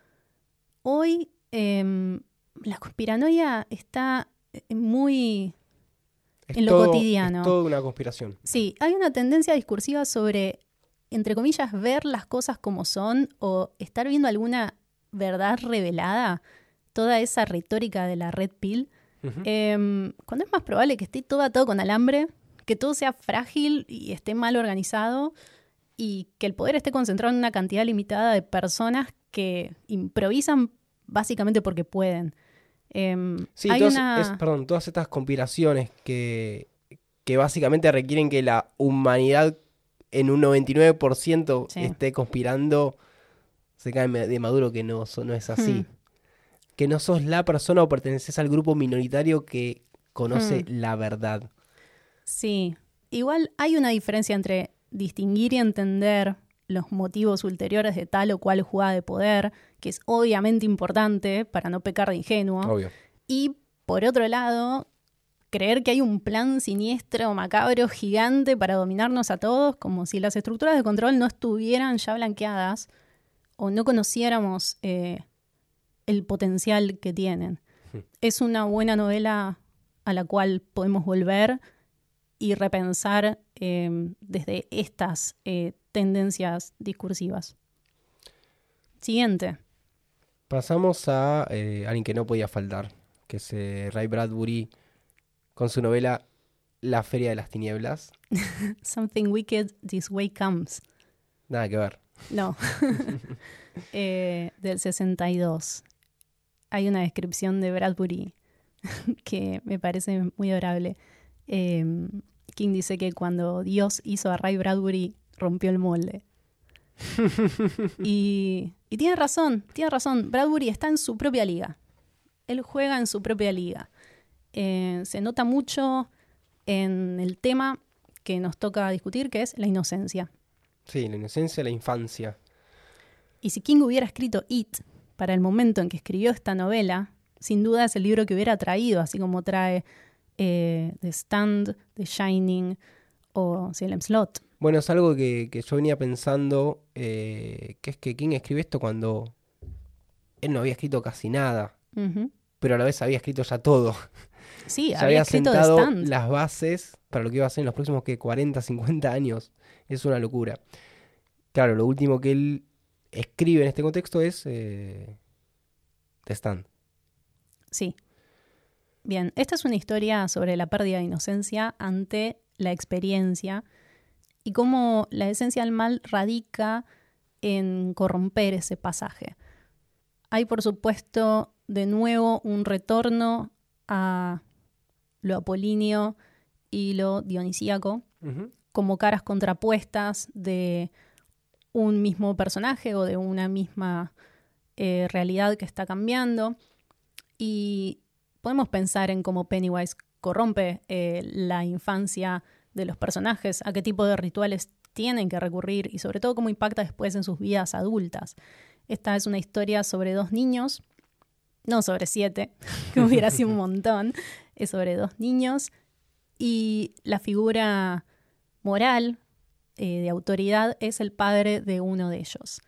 hoy em, la conspiranoia está eh, muy Es En lo todo- cotidiano. Es toda una conspiración. Sí, hay una tendencia discursiva sobre, entre comillas, ver las cosas como son o estar viendo alguna verdad revelada, toda esa retórica de la red pill, em, cuando es más probable que esté todo atado con alambre, que todo sea frágil y esté mal organizado y que el poder esté concentrado en una cantidad limitada de personas que improvisan básicamente porque pueden. Em, Sí, hay todas, una... es- perdón, todas estas conspiraciones que, que básicamente requieren que la humanidad en un 99% Sí. esté conspirando, se cae de maduro que no, no es así. Hmm. Que no sos la persona o perteneces al grupo minoritario que conoce Hmm. la verdad. Sí, igual hay una diferencia entre distinguir y entender los motivos ulteriores de tal o cual jugada de poder, que es obviamente importante para no pecar de ingenuo, Obvio. y por otro lado, creer que hay un plan siniestro, macabro, gigante para dominarnos a todos, como si las estructuras de control no estuvieran ya blanqueadas o no conociéramos eh, el potencial que tienen. Hmm. Es una buena novela a la cual podemos volver y repensar eh, desde estas eh, tendencias discursivas. Siguiente. Pasamos a eh, alguien que no podía faltar, que es eh, Ray Bradbury con su novela La Feria de las Tinieblas. Something Wicked This Way Comes. Nada que ver. No. Eh, del 62. Hay una descripción de Bradbury que me parece muy adorable. Eh, King dice que cuando Dios hizo a Ray Bradbury, rompió el molde. y, y tiene razón, tiene razón. Bradbury está en su propia liga. Él juega en su propia liga. Eh, se nota mucho en el tema que nos toca discutir, que es la inocencia. Sí, la inocencia, la infancia. Y si King hubiera escrito It, para el momento en que escribió esta novela, sin duda es el libro que hubiera traído, así como trae eh, The Stand, The Shining o Salem Slot. Bueno, es algo que, yo venía pensando, eh, que es que King escribe esto cuando él no había escrito casi nada, pero a la vez había escrito ya todo. Sí, había, sentado las bases para lo que iba a ser en los próximos que 40, 50 años. Es una locura. Claro, lo último que él escribe en este contexto es eh, The Stand. Sí. Bien, esta es una historia sobre la pérdida de inocencia ante la experiencia y cómo la esencia del mal radica en corromper ese pasaje. Hay, por supuesto, de nuevo un retorno a lo apolíneo y lo dionisíaco, como caras contrapuestas de un mismo personaje o de una misma eh, realidad que está cambiando. Y podemos pensar en cómo Pennywise corrompe eh, la infancia de los personajes, a qué tipo de rituales tienen que recurrir y sobre todo cómo impacta después en sus vidas adultas. Esta es una historia sobre dos niños, no sobre siete, que hubiera sido un montón, es sobre dos niños y la figura moral eh, de autoridad es el padre de uno de ellos.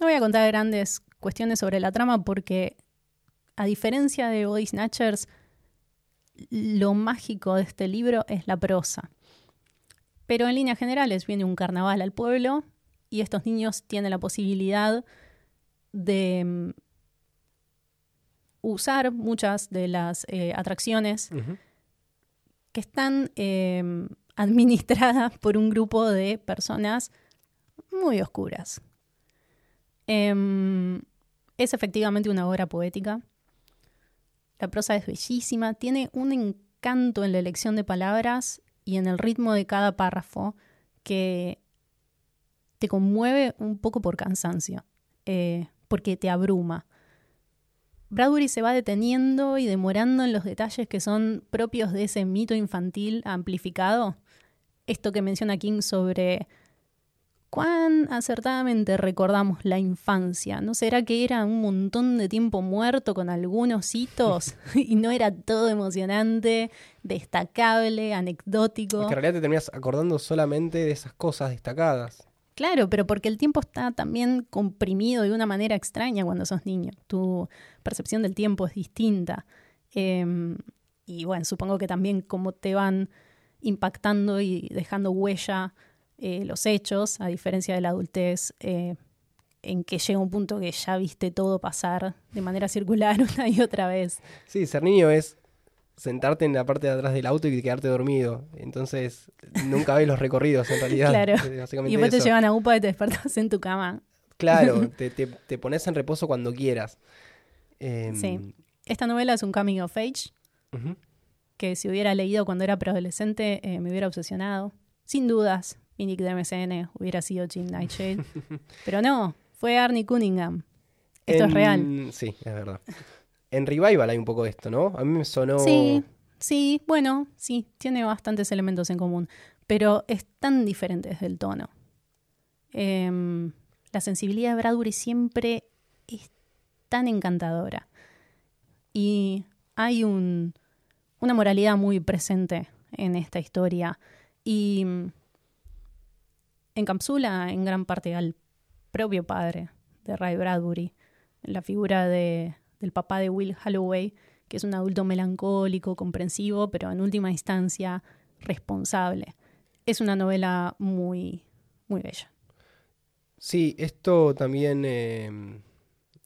No voy a contar grandes cuestiones sobre la trama porque, a diferencia de Body Snatchers, lo mágico de este libro es la prosa. Pero en líneas generales viene un carnaval al pueblo y estos niños tienen la posibilidad de mm, usar muchas de las eh, atracciones que están em, administradas por un grupo de personas muy oscuras. Em, es efectivamente una obra poética. La prosa es bellísima, tiene un encanto en la elección de palabras y en el ritmo de cada párrafo que te conmueve un poco por cansancio, eh, porque te abruma. Bradbury se va deteniendo y demorando en los detalles que son propios de ese mito infantil amplificado. Esto que menciona King sobre cuán acertadamente recordamos la infancia. ¿No será que era un montón de tiempo muerto con algunos hitos y no era todo emocionante, destacable, anecdótico? que en realidad te terminas acordando solamente de esas cosas destacadas. Claro, pero porque el tiempo está también comprimido de una manera extraña cuando sos niño. Tu percepción del tiempo es distinta. Em, y bueno, supongo que también cómo te van impactando y dejando huella eh, los hechos, a diferencia de la adultez, eh, en que llega un punto que ya viste todo pasar de manera circular una y otra vez. Sí, ser niño es sentarte en la parte de atrás del auto y quedarte dormido. Entonces, nunca ves los recorridos en realidad. Claro. y después te llevan a UPA y te despertas en tu cama. Claro, te, te, pones en reposo cuando quieras. Em, sí. Esta novela es un coming of age que si hubiera leído cuando era preadolescente eh, me hubiera obsesionado. Sin dudas, Nick de MSN hubiera sido Jim Nightshade. Pero no, fue Arnie Cunningham. Esto es real. Sí, es verdad. En Revival hay un poco de esto, ¿no? A mí me sonó. Sí, sí, bueno, sí, tiene bastantes elementos en común, pero es tan diferente desde el tono. Em, la sensibilidad de Bradbury siempre es tan encantadora. Y hay un, una moralidad muy presente en esta historia. Y encapsula en gran parte al propio padre de Ray Bradbury, la figura de del papá de Will Holloway, que es un adulto melancólico, comprensivo, pero en última instancia responsable. Es una novela muy, muy bella. Sí, esto también eh,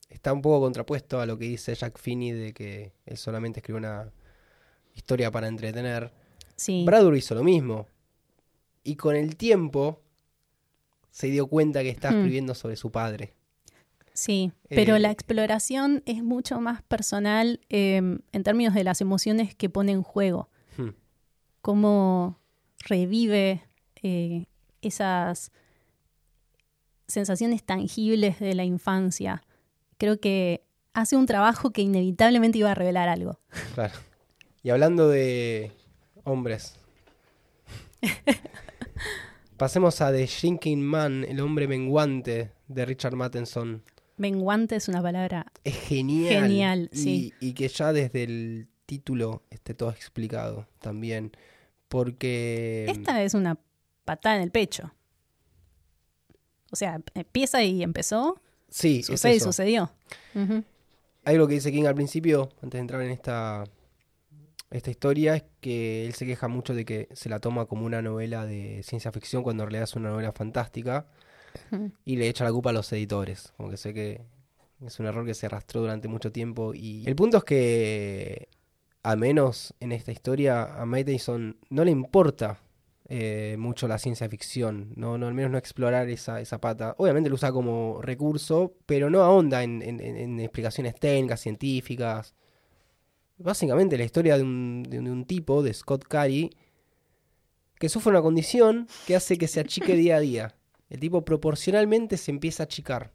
está un poco contrapuesto a lo que dice Jack Finney de que él solamente escribe una historia para entretener. Sí. Bradbury hizo lo mismo. Y con el tiempo se dio cuenta que está hmm. escribiendo sobre su padre. Sí, pero la eh, exploración es mucho más personal em, en términos de las emociones que pone en juego. Hmm. Cómo revive eh, esas sensaciones tangibles de la infancia. Creo que hace un trabajo que inevitablemente iba a revelar algo. Claro. Y hablando de hombres. Pasemos a The Shrinking Man, el hombre menguante de Richard Matheson. Menguante es una palabra Es genial. Genial, Y- sí. Y, que ya desde el título esté todo explicado también. Porque. Esta es una patada en el pecho. O sea, empieza y empezó, Sí, es sucede y eso. sucedió. Ujú. Algo que dice King al principio, antes de entrar en esta, esta historia, es que él se queja mucho de que se la toma como una novela de ciencia ficción cuando en realidad es una novela fantástica y le echa la culpa a los editores. Como que sé que es un error que se arrastró durante mucho tiempo. Y el punto es que, al menos en esta historia, a Matheson no le importa eh, mucho la ciencia ficción, no, no al menos no explorar esa, esa pata. Obviamente lo usa como recurso, pero no ahonda en- en explicaciones técnicas, científicas. Básicamente la historia de un, de un- tipo, de Scott Carey, que sufre una condición que hace que se achique día a día. El tipo proporcionalmente se empieza a achicar.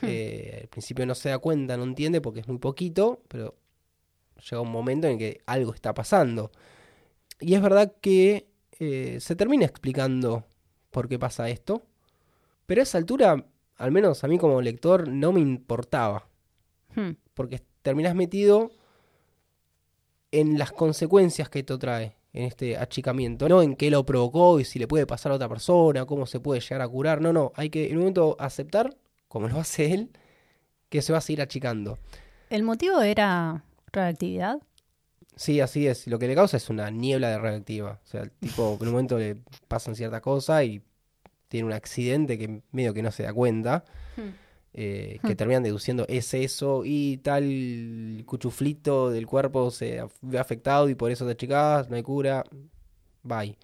Hmm. Eh, al principio no se da cuenta, no entiende porque es muy poquito, pero llega un momento en que algo está pasando. Y es verdad que eh, se termina explicando por qué pasa esto, pero a esa altura, al menos a mí como lector, no me importaba, Hmm. porque terminas metido en las consecuencias que esto trae en este achicamiento, no en qué lo provocó y si le puede pasar a otra persona, cómo se puede llegar a curar, no, no, hay que en un momento aceptar, como lo hace él, que se va a seguir achicando. ¿El motivo era radioactividad? Sí, así es. Lo que le causa es una niebla de radioactiva. O sea, el tipo en un momento le pasan cierta cosa y tiene un accidente que medio que no se da cuenta. Eh, que Hmm. terminan deduciendo es eso y tal cuchuflito del cuerpo se ve afectado y por eso te achicás, no hay cura. Bye.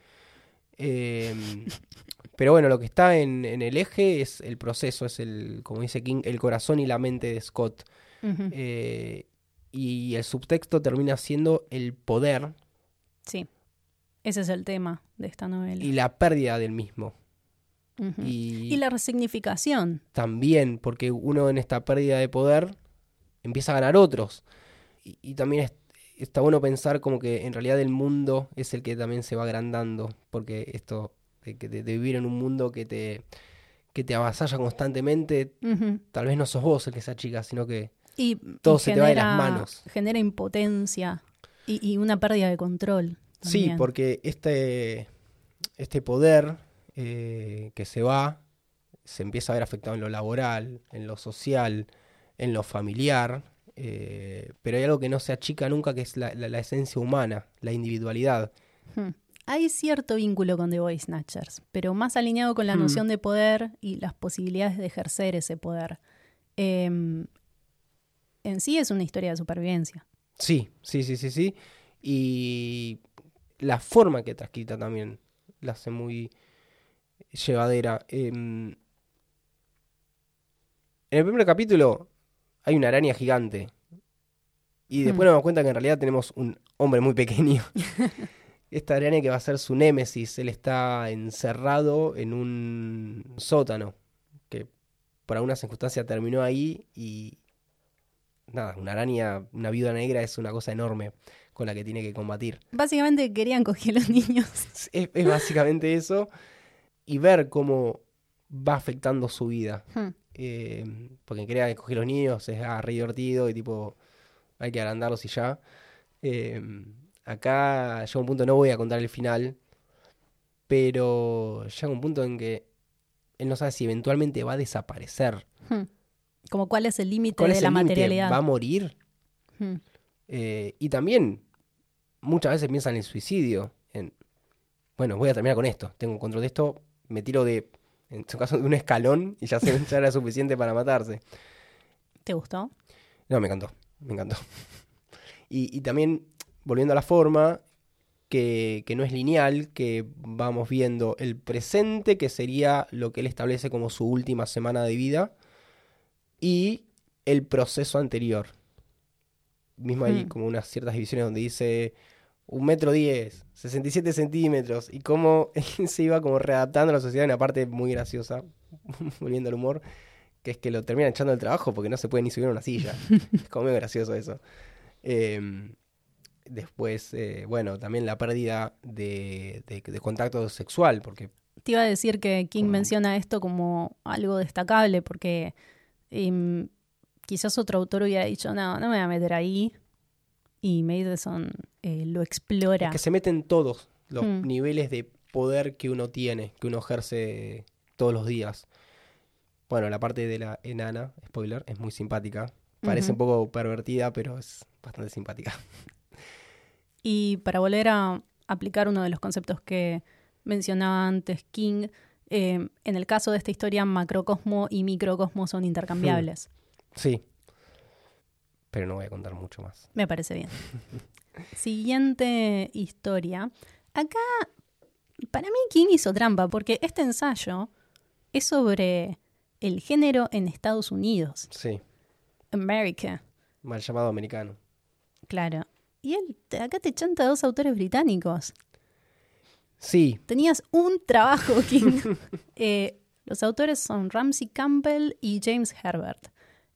Em, pero bueno, lo que está en, en el eje es el proceso, es el, como dice King, el corazón y la mente de Scott. Eh, y el subtexto termina siendo el poder Sí, ese es el tema de esta novela. y la pérdida del mismo. Y, Y la resignificación. también, porque uno en esta pérdida de poder empieza a ganar otros. Y, y también es- está bueno pensar como que en realidad el mundo es el que también se va agrandando, porque esto de, de- de vivir en un mundo que te, que te avasalla constantemente, tal vez no sos vos el que se achica, sino que Y Todo se te va de las manos. Genera impotencia y, y una pérdida de control. Sí, porque este, este poder eh, que se va se empieza a ver afectado en lo laboral, en lo social, en lo familiar, eh, pero hay algo que no se achica nunca, que es la, la- la esencia humana, la individualidad. Hmm. Hay cierto vínculo con The Voice Snatchers, pero más alineado con la Hmm. noción de poder y las posibilidades de ejercer ese poder. Em, en sí es una historia de supervivencia. Sí, sí, sí, sí, sí. Y la forma que está escrita también la hace muy llevadera. Em, en el primer capítulo hay una araña gigante. Y después Hmm. nos damos cuenta que en realidad tenemos un hombre muy pequeño. Esta araña que va a ser su némesis. Él está encerrado en un sótano. Que por alguna circunstancia terminó ahí y nada, una araña, una viuda negra es una cosa enorme con la que tiene que combatir. Básicamente querían coger a los niños. Es, es básicamente eso y ver cómo va afectando su vida. Hmm. Eh, porque quería coger los niños es ah, re divertido y tipo hay que agrandarlos y ya. Eh, acá llega un punto, no voy a contar el final, pero llega un punto en que él no sabe si eventualmente va a desaparecer. Hmm. Como cuál es el límite ¿Cuál de la materialidad. ¿Va a morir? Hmm. Eh, y también muchas veces piensan en el suicidio. En, bueno, voy a terminar con esto. Tengo control de esto. Me tiro de, en su caso, de un escalón y ya, se, ya era suficiente para matarse. ¿Te gustó? No, me encantó. Me encantó. Y, y también, volviendo a la forma, que, que no es lineal, que vamos viendo el presente, que sería lo que él establece como su última semana de vida, y el proceso anterior. Mismo hay Hmm. como unas ciertas divisiones donde dice un metro diez, 67 centímetros, y cómo él se iba como readaptando a la sociedad en una parte muy graciosa, volviendo al humor, que es que lo terminan echando del trabajo porque no se puede ni subir a una silla. es como muy gracioso eso. Eh, después, eh, bueno, también la pérdida de, de- de contacto sexual, porque Te iba a decir que King menciona esto como algo destacable porque mm, quizás otro autor hubiera dicho, no, no me voy a meter ahí. Y Matheson eh, lo explora. Que se meten todos los Mm. niveles de poder que uno tiene, que uno ejerce todos los días. Bueno, la parte de la enana, spoiler, es muy simpática. Parece un poco pervertida, pero es bastante simpática. Y para volver a aplicar uno de los conceptos que mencionaba antes King, eh, en el caso de esta historia, macrocosmo y microcosmo son intercambiables. Sí. Pero no voy a contar mucho más. Me parece bien. Siguiente historia. Acá, para mí King hizo trampa, porque este ensayo es sobre el género en Estados Unidos. Sí. America, Mal llamado americano. claro. Y él, acá te chanta dos autores británicos. Sí, Tenías un trabajo, King. Eh, los autores son Ramsey Campbell y James Herbert.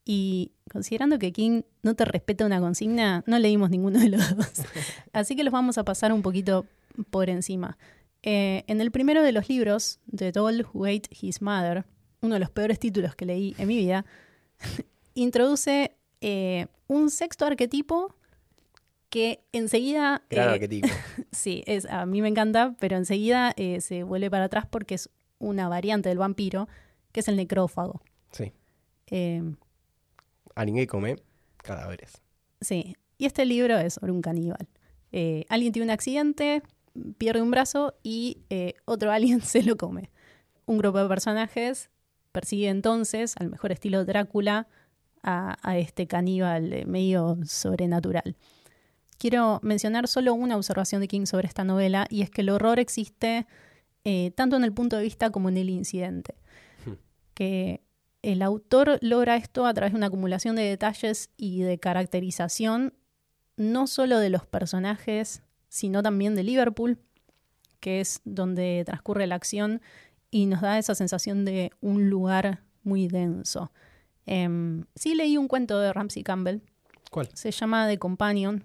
Y considerando que King no te respeta una consigna, no leímos ninguno de los dos. Así que los vamos a pasar un poquito por encima. Eh, en el primero de los libros, The Doll Who Ate His Mother, uno de los peores títulos que leí en mi vida, introduce eh, un sexto arquetipo que enseguida... gran eh, arquetipo. Sí, es, a mí me encanta, pero enseguida eh, se vuelve para atrás porque es una variante del vampiro, que es el necrófago. Sí. Alguien que come cadáveres. sí, y este libro es sobre un caníbal. Eh, alguien tiene un accidente, pierde un brazo y eh, otro alguien se lo come. Un grupo de personajes persigue entonces, al mejor estilo Drácula, a, a este caníbal eh, medio sobrenatural. Quiero mencionar solo una observación de King sobre esta novela, y es que el horror existe eh, tanto en el punto de vista como en el incidente. Hmm. Que el autor logra esto a través de una acumulación de detalles y de caracterización, no solo de los personajes, sino también de Liverpool, que es donde transcurre la acción y nos da esa sensación de un lugar muy denso. Em, sí leí un cuento de Ramsey Campbell, ¿Cuál? se llama The Companion.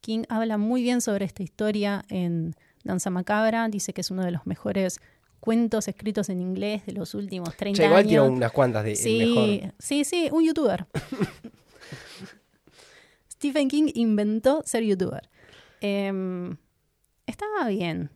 King habla muy bien sobre esta historia en Danza Macabra. Dice que es uno de los mejores cuentos escritos en inglés de los últimos 30 Che, igual años. tiró unas cuantas de sí, mejor. sí, sí, un youtuber. Stephen King inventó ser youtuber. Em, estaba bien.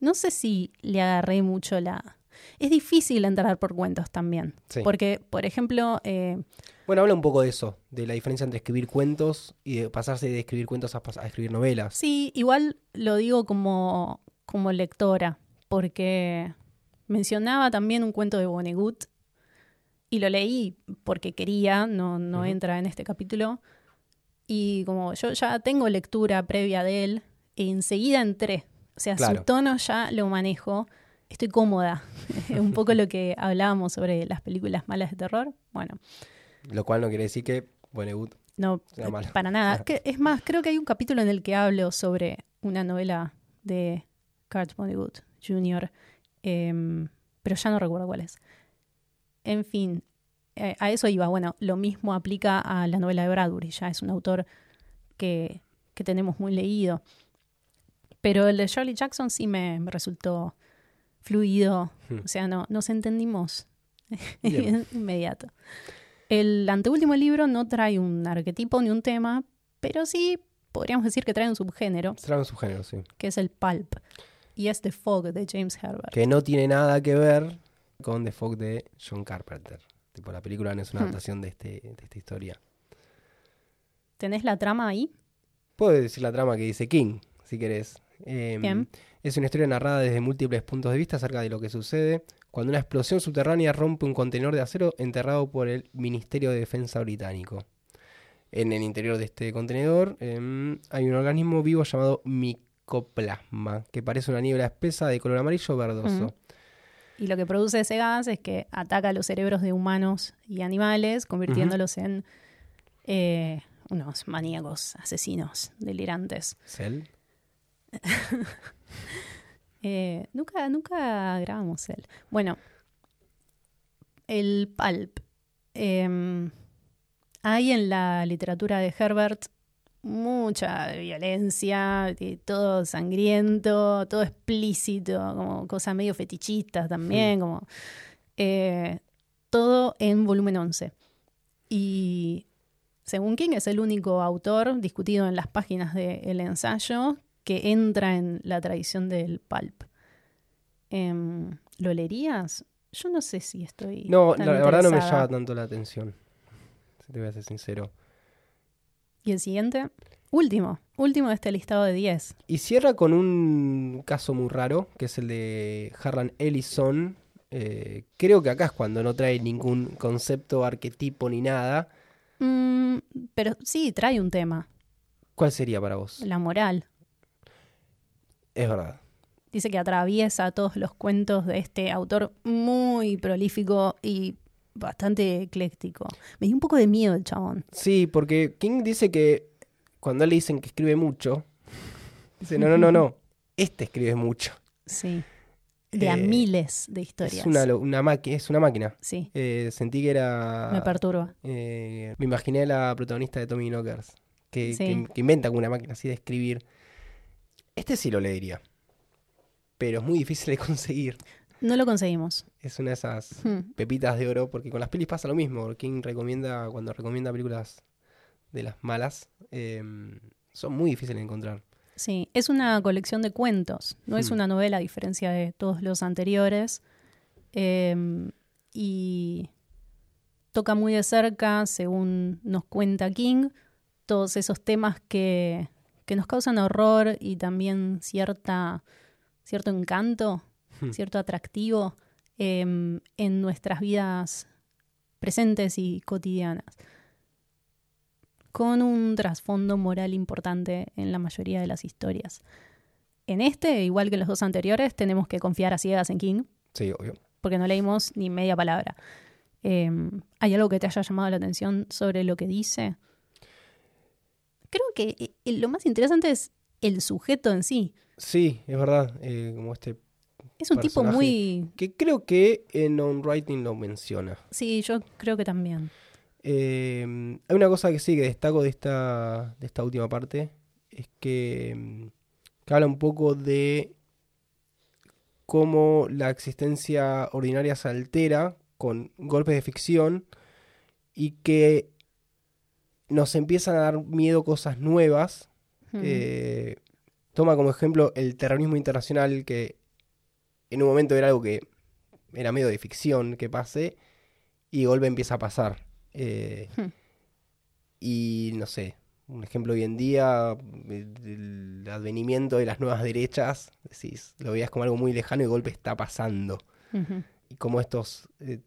No sé si le agarré mucho la... Es difícil entrar por cuentos también. Sí. Porque, por ejemplo, eh, Bueno, habla un poco de eso, de la diferencia entre escribir cuentos y de pasarse de escribir cuentos a, a escribir novelas. Sí, igual lo digo como, como lectora, porque mencionaba también un cuento de Vonnegut y lo leí porque quería, no, no entra en este capítulo. Y como yo ya tengo lectura previa de él, enseguida entré. O sea, Claro. su tono ya lo manejo. Estoy cómoda. un poco lo que hablábamos sobre las películas malas de terror. Bueno, Lo cual no quiere decir que Vonnegut no, Sea malo. para nada. Es más, creo que hay un capítulo en el que hablo sobre una novela de Kurt Vonnegut Jr., em, pero ya no recuerdo cuál es. En fin, eh, a eso iba. Bueno, lo mismo aplica a la novela de Bradbury, ya es un autor que, que tenemos muy leído. Pero el de Shirley Jackson sí me, me resultó fluido, Hmm. o sea, no, nos entendimos inmediato. El anteúltimo libro no trae un arquetipo ni un tema, pero sí podríamos decir que trae un subgénero, será en su género, sí. que es el pulp. Y es The Fog de James Herbert. Que no tiene nada que ver con The Fog de John Carpenter. Tipo, la película no es una Hmm. adaptación de, este, de esta historia. ¿Tenés la trama ahí? Puedo decir la trama que dice King, si querés. Eh, Bien. Es una historia narrada desde múltiples puntos de vista acerca de lo que sucede cuando una explosión subterránea rompe un contenedor de acero enterrado por el Ministerio de Defensa británico. En el interior de este contenedor em, hay un organismo vivo llamado micoplasma, que parece una niebla espesa de color amarillo verdoso. Y lo que produce ese gas es que ataca los cerebros de humanos y animales, convirtiéndolos en eh, unos maníacos, asesinos, delirantes. ¿Cell? Eh, nunca, nunca grabamos él. Bueno, el pulp. Em, hay en la literatura de Herbert mucha violencia, de todo sangriento, todo explícito, como cosas medio fetichistas también, como eh, todo en volumen 11. Y según King es el único autor discutido en las páginas del ensayo que entra en la tradición del pulp. Em, ¿Lo leerías? Yo no sé si estoy. No, tan la, la verdad no me llama tanto la atención. Si te voy a ser sincero. ¿Y el siguiente? Último, último de este listado de 10. Y cierra con un caso muy raro, que es el de Harlan Ellison. Eh, creo que acá es cuando no trae ningún concepto, arquetipo ni nada. Mm, pero sí, trae un tema, ¿Cuál sería para vos? la moral. Es verdad. Dice que atraviesa todos los cuentos de este autor muy prolífico y bastante ecléctico. Me dio un poco de miedo el chabón. Sí, porque King dice que cuando le dicen que escribe mucho, dice, no, no, no, no, este escribe mucho. Sí. De a Eh, miles de historias. Es una, una maqui- es una máquina. Sí, Eh, sentí que era... me perturba. eh, me imaginé a la protagonista de Tommy Knockers, que, Sí. que- que inventa una máquina así de escribir. Este sí lo leería, pero es muy difícil de conseguir. No lo conseguimos. Es una de esas Hmm. pepitas de oro, porque con las pelis pasa lo mismo. King recomienda, cuando recomienda películas de las malas, eh, son muy difíciles de encontrar. Sí, es una colección de cuentos, no es Hmm. una novela a diferencia de todos los anteriores. Eh, y toca muy de cerca, según nos cuenta King, todos esos temas que, que nos causan horror y también cierta, cierto encanto, Hmm. cierto atractivo eh, en nuestras vidas presentes y cotidianas con un trasfondo moral importante en la mayoría de las historias. En este, igual que en los dos anteriores, tenemos que confiar a ciegas en King, Sí, obvio. porque no leímos ni media palabra. Eh, ¿Hay algo que te haya llamado la atención sobre lo que dice? Creo que eh, lo más interesante es el sujeto en sí. Sí, es verdad. eh, como este. Es un tipo muy... Que creo que en On Writing lo menciona. Sí, yo creo que también. Eh, hay una cosa que sí que destaco de esta, de esta última parte. Es que, mm, que habla un poco de cómo la existencia ordinaria se altera con golpes de ficción y que nos empiezan a dar miedo cosas nuevas. Mm. Eh, toma como ejemplo el terrorismo internacional que en un momento era algo que era medio de ficción que pase y de golpe empieza a pasar. Eh, Hmm. Y no sé, un ejemplo hoy en día, el, el advenimiento de las nuevas derechas, decís, lo veías como algo muy lejano y de golpe está pasando. Y como estos, eh,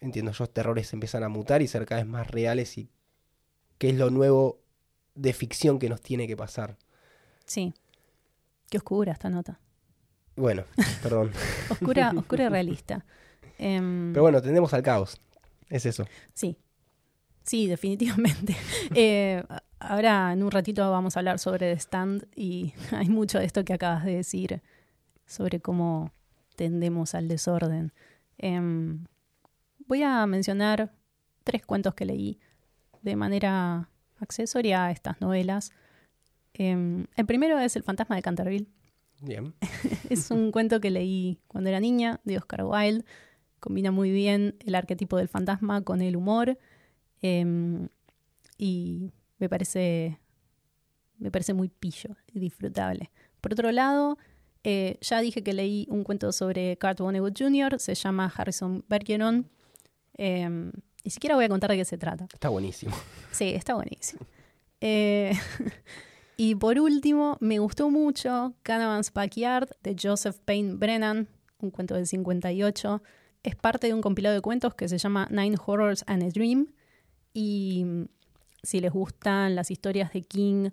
entiendo yo, terrores empiezan a mutar y ser cada vez más reales y qué es lo nuevo de ficción que nos tiene que pasar. Sí. Qué oscura esta nota. Bueno, perdón. Oscura, oscura y realista. Em, Pero bueno, tendemos al caos. Es eso. Sí, sí, definitivamente. Eh, ahora en un ratito vamos a hablar sobre The Stand y hay mucho de esto que acabas de decir sobre cómo tendemos al desorden. Em, voy a mencionar tres cuentos que leí de manera accesoria a estas novelas. Em, el primero es El fantasma de Canterville. Bien. Es un cuento que leí cuando era niña, de Oscar Wilde. Combina muy bien el arquetipo del fantasma con el humor. em, y me parece, me parece muy pillo y disfrutable. Por otro lado, eh, ya dije que leí un cuento sobre Kurt Vonnegut Jr., se llama Harrison Bergeron. Em, ni siquiera voy a contar de qué se trata. Está buenísimo. Sí, está buenísimo. Eh, y por último, me gustó mucho Canavan's Backyard de Joseph Payne Brennan, un cuento del 58. Es parte de un compilado de cuentos que se llama Nine Horrors and a Dream. Y mm, si les gustan las historias de King,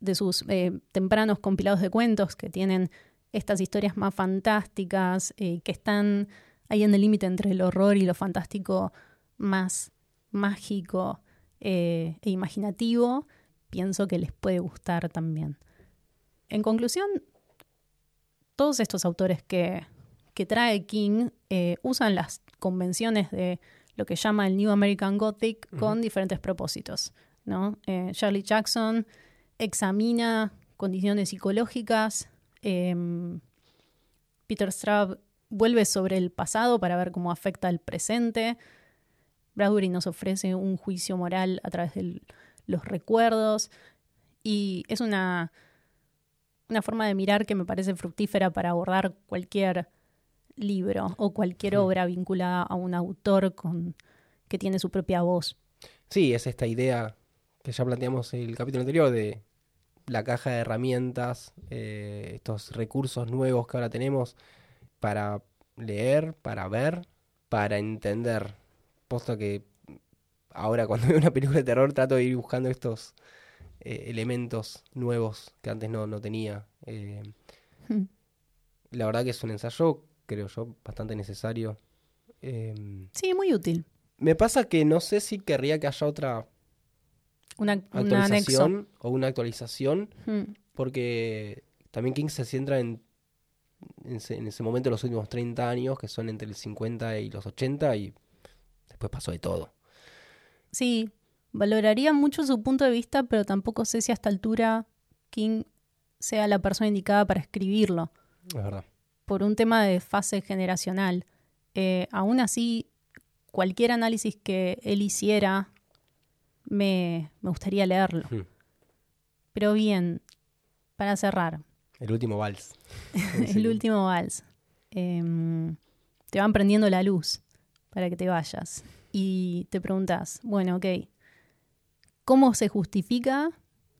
de sus eh, tempranos compilados de cuentos que tienen estas historias más fantásticas, eh, que están ahí en el límite entre el horror y lo fantástico más mágico eh, e imaginativo, pienso que les puede gustar también. En conclusión, todos estos autores que, que trae King eh, usan las convenciones de lo que llama el New American Gothic con diferentes propósitos. ¿no? Eh, Charlie Jackson examina condiciones psicológicas, em, Peter Straub vuelve sobre el pasado para ver cómo afecta el presente. Bradbury nos ofrece un juicio moral a través de los recuerdos y es una, una forma de mirar que me parece fructífera para abordar cualquier libro o cualquier obra vinculada a un autor con, que tiene su propia voz. Sí, es esta idea que ya planteamos en el capítulo anterior de la caja de herramientas, eh, estos recursos nuevos que ahora tenemos para leer, para ver, para entender. Posta que ahora cuando veo una película de terror trato de ir buscando estos eh, elementos nuevos que antes no, no tenía. Eh, hmm. La verdad que es un ensayo, creo yo, bastante necesario. Em, sí, muy útil. Me pasa que no sé si querría que haya otra una, actualización o una actualización, hmm. porque también King se centra en, en, ese momento los últimos 30 años, que son entre el 50 y los 80, y después pasó de todo. Sí, valoraría mucho su punto de vista, pero tampoco sé si a esta altura King sea la persona indicada para escribirlo. Es verdad. Por un tema de fase generacional. Eh, aún así, cualquier análisis que él hiciera, me, gustaría leerlo. Hmm. Pero bien, para cerrar. El último vals. el último vals. Em, te van prendiendo la luz para que te vayas. Y te preguntas, bueno, ok, ¿cómo se justifica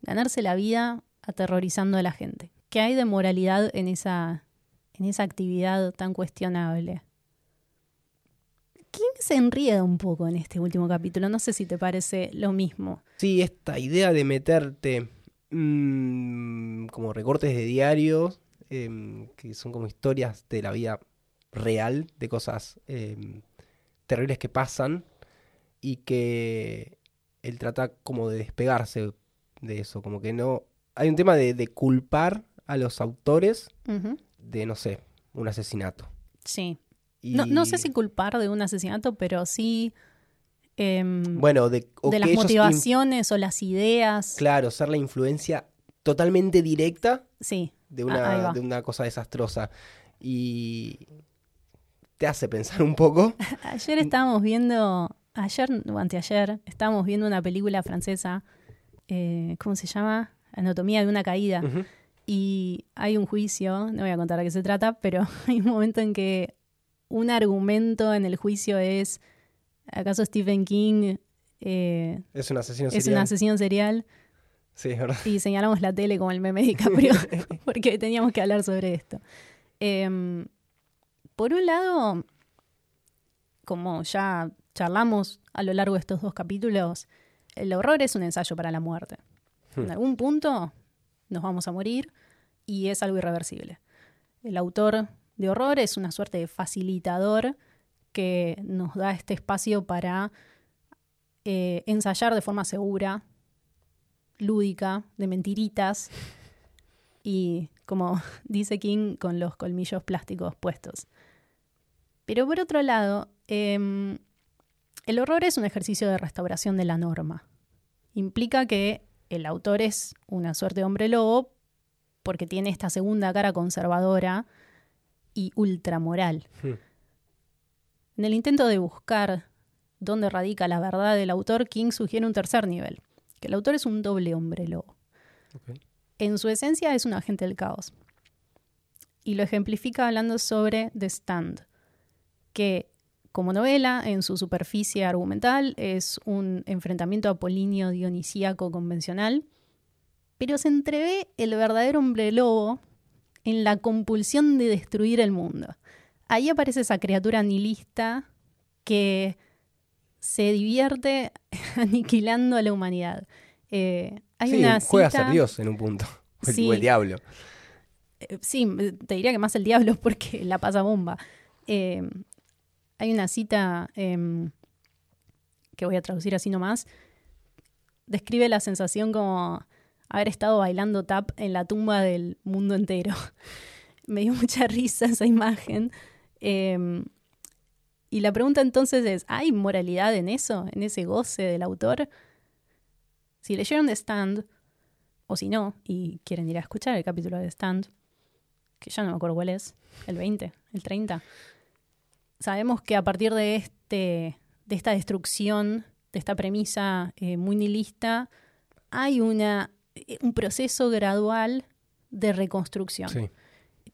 ganarse la vida aterrorizando a la gente? ¿Qué hay de moralidad en esa, en esa actividad tan cuestionable? ¿Quién se enrieda un poco en este último capítulo? No sé si te parece lo mismo. Sí, esta idea de meterte mm, como recortes de diarios, em, que son como historias de la vida real, de cosas em, terribles que pasan, y que él trata como de despegarse de eso, como que no... Hay un tema de, culpar a los autores de, no sé, un asesinato. Sí. No, sé si culpar de un asesinato, pero sí... Em, bueno, de, las motivaciones o las ideas. Claro, ser la influencia totalmente directa sí, de, una, de una cosa desastrosa. Y te hace pensar un poco. ayer estábamos viendo, ayer o anteayer, estábamos viendo una película francesa, eh, ¿cómo se llama? Anatomía de una caída. Y hay un juicio, no voy a contar a qué se trata, pero hay un momento en que un argumento en el juicio es, ¿acaso Stephen King eh, es un asesino serial? Es un asesino serial. Sí, verdad. Y señalamos la tele como el meme de DiCaprio, porque teníamos que hablar sobre esto. Em, por un lado, como ya charlamos a lo largo de estos dos capítulos, el horror es un ensayo para la muerte. En hmm. algún punto nos vamos a morir y es algo irreversible. El autor de horror es una suerte de facilitador que nos da este espacio para eh, ensayar de forma segura, lúdica, de mentiritas y, como dice King, con los colmillos plásticos puestos. Pero por otro lado, em, el horror es un ejercicio de restauración de la norma. Implica que el autor es una suerte de hombre lobo porque tiene esta segunda cara conservadora y ultramoral. Hmm. En el intento de buscar dónde radica la verdad del autor, King sugiere un tercer nivel, que el autor es un doble hombre lobo. En su esencia es un agente del caos. Y lo ejemplifica hablando sobre The Stand, que como novela, en su superficie argumental, es un enfrentamiento apolíneo dionisíaco convencional, pero se entrevé el verdadero hombre lobo en la compulsión de destruir el mundo. Ahí aparece esa criatura nihilista que se divierte aniquilando a la humanidad. Eh, hay una juega a ser Dios en un punto, el, el diablo. Eh, sí, te diría que más el diablo porque la pasa bomba. Eh, hay una cita em, que voy a traducir así nomás. Describe la sensación como haber estado bailando tap en la tumba del mundo entero. Me dio mucha risa esa imagen. Em, y la pregunta entonces es, ¿hay moralidad en eso? ¿En ese goce del autor? Si leyeron The Stand, o si no, y quieren ir a escuchar el capítulo de The Stand, que ya no me acuerdo cuál es, el 20, el 30, sabemos que a partir de este, de esta destrucción, de esta premisa eh, muy nihilista, hay una, eh, un proceso gradual de reconstrucción, Sí.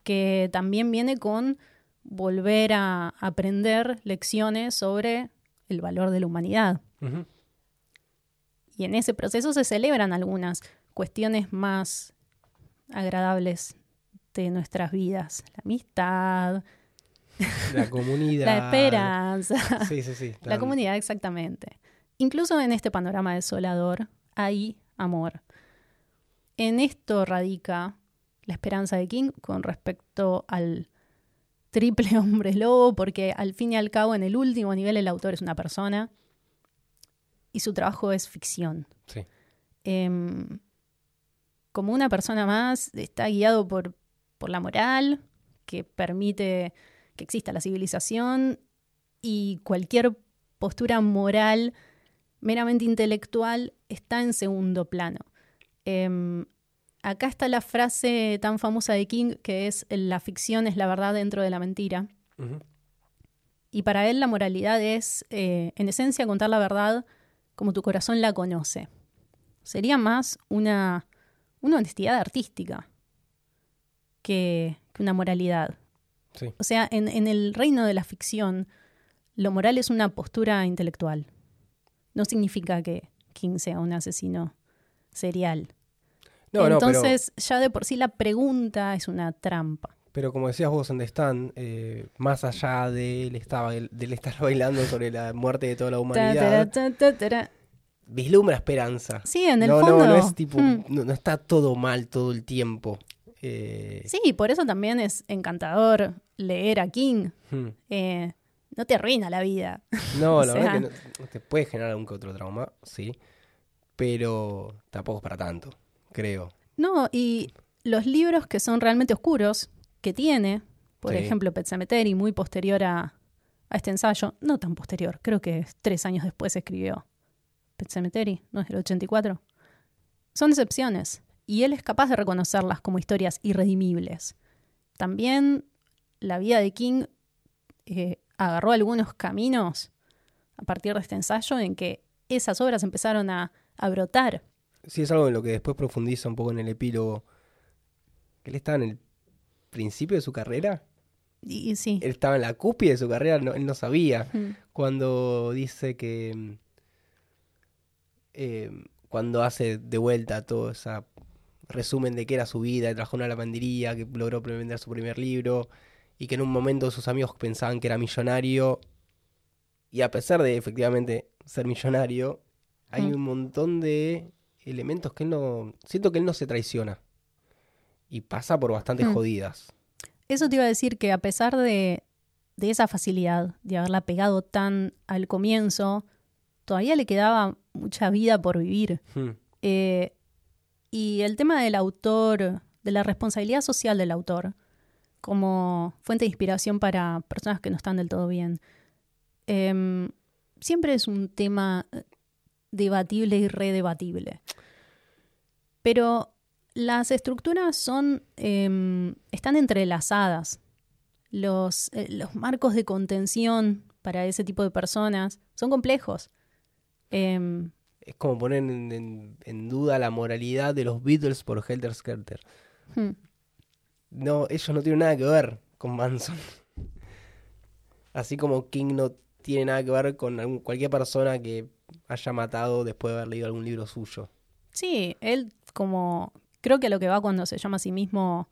que también viene con volver a aprender lecciones sobre el valor de la humanidad. Y en ese proceso se celebran algunas cuestiones más agradables de nuestras vidas. La amistad, La comunidad. la esperanza, Sí, sí, sí. la comunidad exactamente. Incluso en este panorama desolador hay amor. En esto radica la esperanza de King con respecto al triple hombre lobo, porque al fin y al cabo en el último nivel el autor es una persona y su trabajo es ficción. Sí. Em, como una persona más, está guiado por, por la moral, que permite que exista la civilización y cualquier postura moral meramente intelectual está en segundo plano. Em, acá está la frase tan famosa de King que es la ficción es la verdad dentro de la mentira. Y para él la moralidad es, eh, en esencia, contar la verdad como tu corazón la conoce. Sería más una, una honestidad artística que, que una moralidad. Sí. O sea, en, en el reino de la ficción, lo moral es una postura intelectual. No significa que King sea un asesino serial. No, no, pero, Entonces, ya de por sí la pregunta es una trampa. pero como decías vos en The Stand, eh, más allá de él, estaba, de estar bailando sobre la muerte de toda la humanidad, ta, ta, vislumbra esperanza. Sí, en el no, fondo. no, no es tipo, hmm. no, no está todo mal todo el tiempo. Eh, Sí, por eso también es encantador leer a King. hmm. Eh, no te arruina la vida. No, la verdad sea- que no- te puede generar algún que otro trauma, sí, pero tampoco es para tanto, creo. No, y los libros que son realmente oscuros, que tiene, por Sí. ejemplo, Pet Sematary, muy posterior a, a este ensayo, no tan posterior, creo que tres años después escribió Pet Sematary, ¿no es el 84? Son excepciones, y él es capaz de reconocerlas como historias irredimibles. También la vida de King eh, agarró algunos caminos a partir de este ensayo en que esas obras empezaron a, a brotar. Sí, es algo en lo que después profundiza un poco en el epílogo. que Él estaba en el principio de su carrera, Y, sí. él estaba en la cúspide de su carrera, no- él no sabía. Mm. Cuando dice que. mm, eh, cuando hace de vuelta todo ese resumen de qué era su vida, trabajó en una lavandería, que logró vender su primer libro, y que en un momento sus amigos pensaban que era millonario, y a pesar de efectivamente ser millonario, hay Mm. un montón de elementos que él no. Siento que él no se traiciona. Y pasa por bastante Mm. jodidas. Eso te iba a decir que a pesar de, de esa facilidad de haberla pegado tan al comienzo, todavía le quedaba mucha vida por vivir. Hmm. Eh, y el tema del autor, de la responsabilidad social del autor, como fuente de inspiración para personas que no están del todo bien, em, siempre es un tema eh, debatible y redebatible. Pero las estructuras son, em, están entrelazadas. Los, eh, los marcos de contención para ese tipo de personas son complejos. Em, Es como poner en, en- en duda la moralidad de los Beatles por Helter Skelter. hmm. No, ellos no tienen nada que ver con Manson. Así como King no tiene nada que ver con algún- cualquier persona que haya matado después de haber leído algún libro suyo. Sí, él como creo que lo que va cuando se llama a sí mismo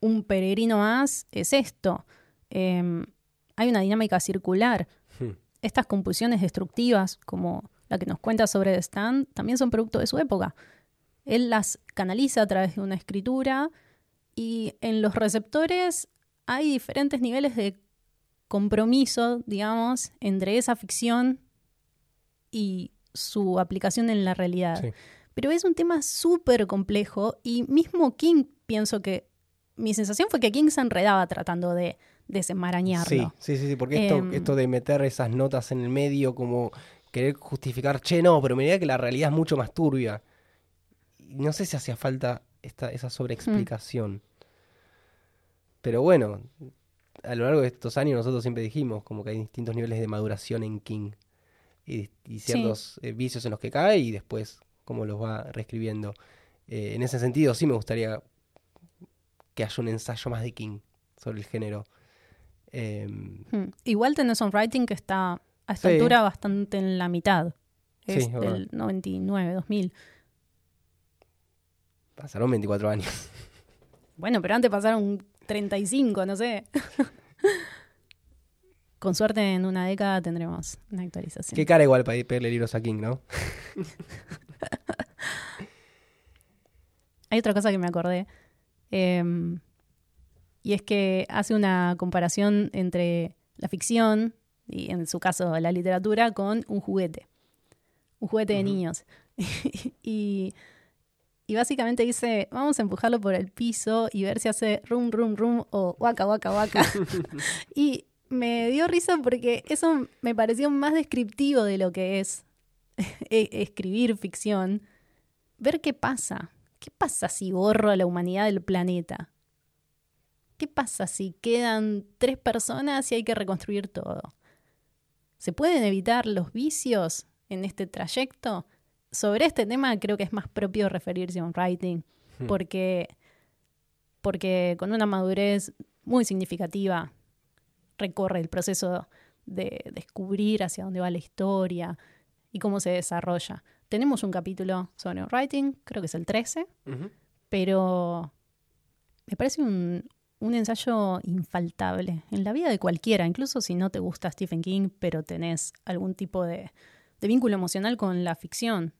un peregrino más es esto. Em, hay una dinámica circular. Hmm. Estas compulsiones destructivas, como la que nos cuenta sobre The Stand, también son producto de su época. Él las canaliza a través de una escritura y en los receptores hay diferentes niveles de compromiso, digamos, entre esa ficción y su aplicación en la realidad. Sí. Pero es un tema súper complejo y mismo King, pienso que mi sensación fue que King se enredaba tratando de desenmarañarlo. Sí, sí, sí, sí, porque esto, Em. esto de meter esas notas en el medio como querer justificar, che, no, pero me diría que la realidad es mucho más turbia. Y No sé si hacía falta esta, esa sobreexplicación. Pero bueno, a lo largo de estos años nosotros siempre dijimos como que hay distintos niveles de maduración en King y, y ciertos eh, vicios en los que cae y después cómo los va reescribiendo. Eh, en ese sentido sí me gustaría que haya un ensayo más de King sobre el género. Em, Hmm. Igual tenés un writing que está a esta Sí. altura bastante en la mitad. Sí, Es verdad. del 99, 2000. pasaron 24 años. Bueno, pero antes pasaron 35, no sé. Con suerte en una década tendremos una actualización. Qué cara igual para ir pedirle libros a King, ¿no? Hay otra cosa que me acordé. em, y es que hace una comparación entre la ficción, y en su caso la literatura, con un juguete. Un juguete de niños. y, y básicamente dice, vamos a empujarlo por el piso y ver si hace rum, rum, rum o waka, waka, waka. y me dio risa porque eso me pareció más descriptivo de lo que es e- escribir ficción. Ver qué pasa. ¿Qué pasa si borro a la humanidad del planeta? ¿Qué pasa si quedan tres personas y hay que reconstruir todo? ¿Se pueden evitar los vicios en este trayecto? Sobre este tema creo que es más propio referirse a un writing, Hmm. porque, porque con una madurez muy significativa recorre el proceso de descubrir hacia dónde va la historia y cómo se desarrolla. Tenemos un capítulo sobre un writing, creo que es el 13, Ujú. pero me parece un, un ensayo infaltable en la vida de cualquiera, incluso si no te gusta Stephen King, pero tenés algún tipo de, de vínculo emocional con la ficción.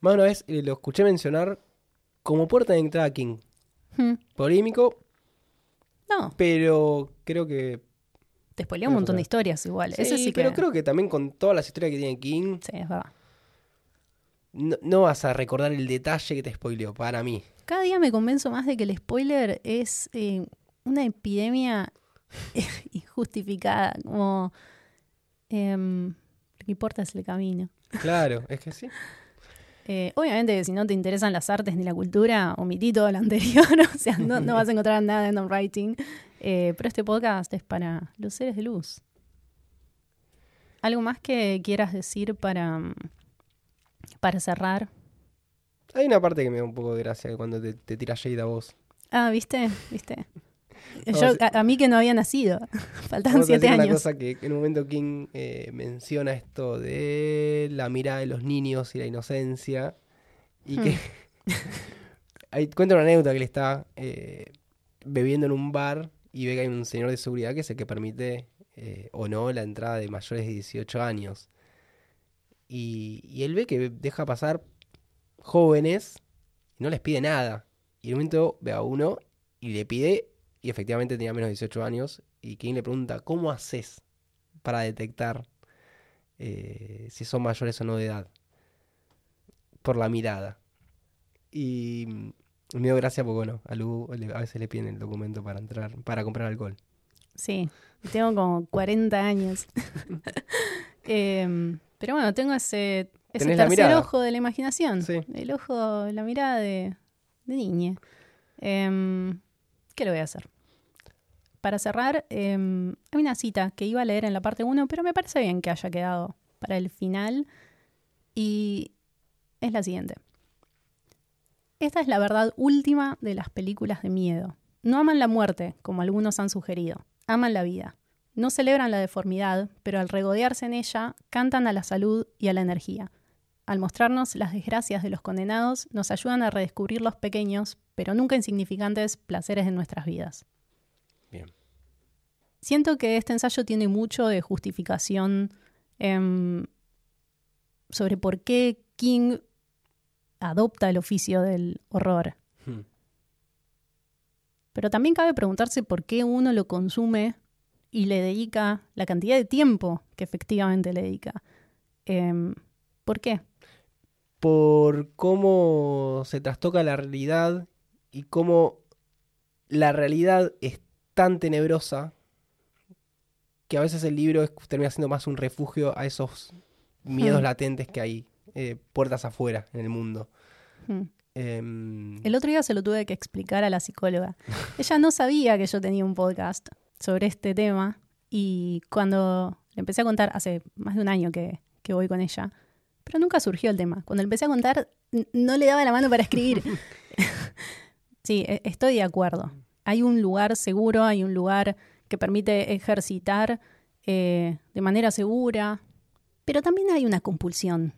Más una vez lo escuché mencionar como puerta de entrada a King. Hmm, Polémico, No, pero creo que... te spoilé un montón sí. de historias igual. Ese sí pero que... creo que también con todas las historias que tiene King, Sí, es verdad. no, no vas a recordar el detalle que te spoileó, para mí. Cada día me convenzo más de que el spoiler es eh, una epidemia injustificada, como em, lo que importa es el camino. Claro, es que sí. Eh, obviamente, si no te interesan las artes ni la cultura, omití todo lo anterior, o sea, no, no vas a encontrar nada en writing. Eh, pero este podcast es para los seres de luz. ¿Algo más que quieras decir para, para cerrar? Hay una parte que me da un poco de gracia cuando te, te tira shade a vos. Ah, ¿viste? ¿Viste? A- a, a mí que no había nacido. A siete decir una años. cosa que en un momento King eh, menciona esto de la mirada de los niños y la inocencia. Y que. Ahí cuenta una anécdota que él está eh, bebiendo en un bar y ve que hay un señor de seguridad que es el que permite eh, o no la entrada de mayores de 18 años. Y, y él ve que deja pasar jóvenes y no les pide nada. Y en un momento ve a uno y le pide, y efectivamente tenía menos de 18 años, y King le pregunta, ¿cómo haces para detectar eh, si son mayores o no de edad? Por la mirada. Y me dio gracia porque, bueno, a Lu le- a veces le piden el documento para entrar, para comprar alcohol. Sí, tengo como 40 años. Em, pero bueno, tengo ese, ese tercer mirada. ojo de la imaginación. Sí. El ojo, la mirada de, de niña. Em, ¿Qué le voy a hacer? Para cerrar, em, hay una cita que iba a leer en la parte 1, pero me parece bien que haya quedado para el final. Y es la siguiente. Esta es la verdad última de las películas de miedo. No aman la muerte, como algunos han sugerido. Aman la vida. No celebran la deformidad, pero al regodearse en ella, cantan a la salud y a la energía. Al mostrarnos las desgracias de los condenados, nos ayudan a redescubrir los pequeños, pero nunca insignificantes, placeres de nuestras vidas. Siento que este ensayo tiene mucho de justificación em, sobre por qué King adopta el oficio del horror. Hmm. Pero también cabe preguntarse por qué uno lo consume y le dedica la cantidad de tiempo que efectivamente le dedica. Em, ¿Por qué? por cómo se trastoca la realidad y cómo la realidad es tan tenebrosa que a veces el libro es- termina siendo más un refugio a esos miedos Hmm. latentes que hay eh, puertas afuera en el mundo. Hmm. Em, El otro día se lo tuve que explicar a la psicóloga. Ella no sabía que yo tenía un podcast. sobre este tema y cuando le empecé a contar, hace más de un año que, que voy con ella, pero nunca surgió el tema. Cuando le empecé a contar, no le daba la mano para escribir. sí, e- estoy de acuerdo. Hay un lugar seguro, hay un lugar que permite ejercitar eh, de manera segura, pero también hay una compulsión.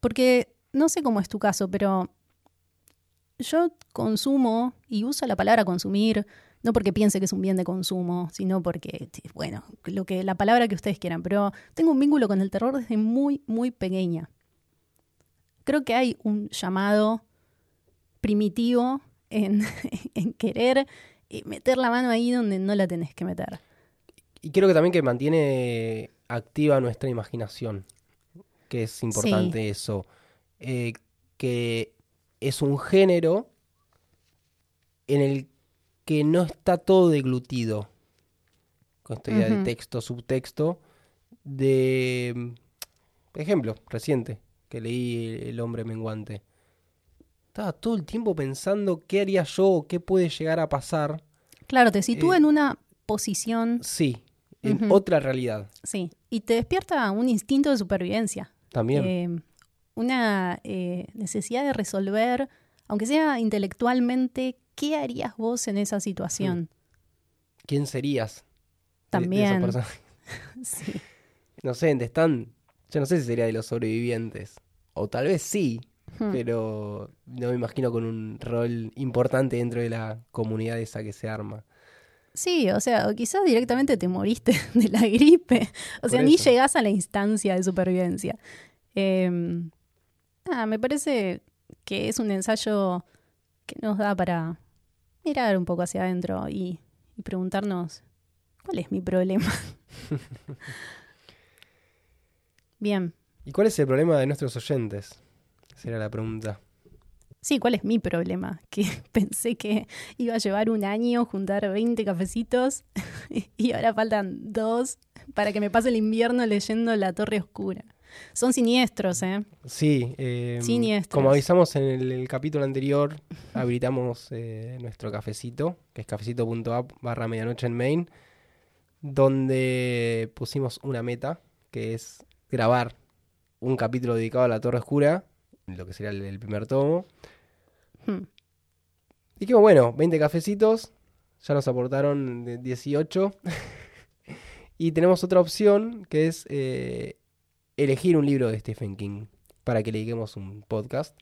Porque no sé cómo es tu caso, pero yo consumo y uso la palabra consumir no porque piense que es un bien de consumo, sino porque, bueno, lo que, la palabra que ustedes quieran, pero tengo un vínculo con el terror desde muy, muy pequeña. Creo que hay un llamado primitivo en, querer meter la mano ahí donde no la tenés que meter. Y creo que también que mantiene activa nuestra imaginación, que es importante eso. Eh, que es un género en el que no está todo deglutido. Con esta idea de texto, subtexto. De. por ejemplo, reciente, que leí El hombre menguante. Estaba todo el tiempo pensando qué haría yo o qué puede llegar a pasar. Claro, te sitúa Eh, en una posición, Sí, en otra realidad. sí, y te despierta un instinto de supervivencia. También. eh, una eh, necesidad de resolver, aunque sea intelectualmente, ¿qué harías vos en esa situación? ¿Quién serías? de- de esos También. Sí. no sé, ¿dónde están? Yo no sé si sería de los sobrevivientes. O tal vez sí, Hmm. pero no me imagino con un rol importante dentro de la comunidad esa que se arma. Sí, o sea, o quizás directamente te moriste de la gripe. O sea, ni llegás a la instancia de supervivencia. Eh, nada, me parece que es un ensayo que nos da para mirar un poco hacia adentro y, y preguntarnos, ¿cuál es mi problema? Bien, ¿Y cuál es el problema de nuestros oyentes? Será la pregunta. sí, ¿cuál es mi problema? Que pensé que iba a llevar un año juntar 20 cafecitos y ahora faltan dos para que me pase el invierno leyendo La Torre Oscura. Son siniestros, ¿eh? Sí, eh, Siniestros. como avisamos en el, el capítulo anterior, habilitamos eh, nuestro cafecito, que es cafecito.app barra medianoche en main, donde pusimos una meta, que es grabar un capítulo dedicado a la Torre Oscura, lo que sería el, el primer tomo. Hmm. Y que bueno, 20 cafecitos, ya nos aportaron de 18. y tenemos otra opción, que es eh, elegir un libro de Stephen King para que le dediquemos un podcast.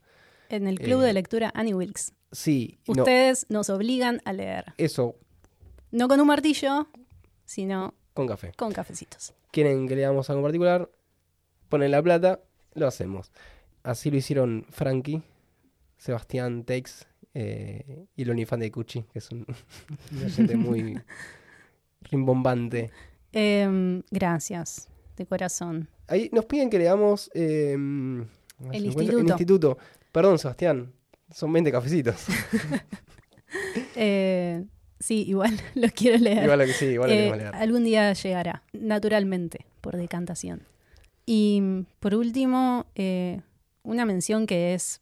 En el club Eh, de lectura Annie Wilkes. Sí, no, Ustedes nos obligan a leer. eso, No con un martillo, sino con café. con cafecitos. Quieren que leamos algo en particular, ponen la plata, lo hacemos. Así lo hicieron Frankie, Sebastián Tex eh, y el Onifan de Cuchi, que es un, oyente muy rimbombante. Em, gracias, de corazón. Ahí nos piden que leamos eh, ver El instituto. el instituto. Perdón, Sebastián, son 20 cafecitos. Eh, sí, igual lo quiero leer. igual lo que sí, igual lo Eh, queremos leer. algún día llegará, naturalmente, por decantación. Y por último, eh, una mención que es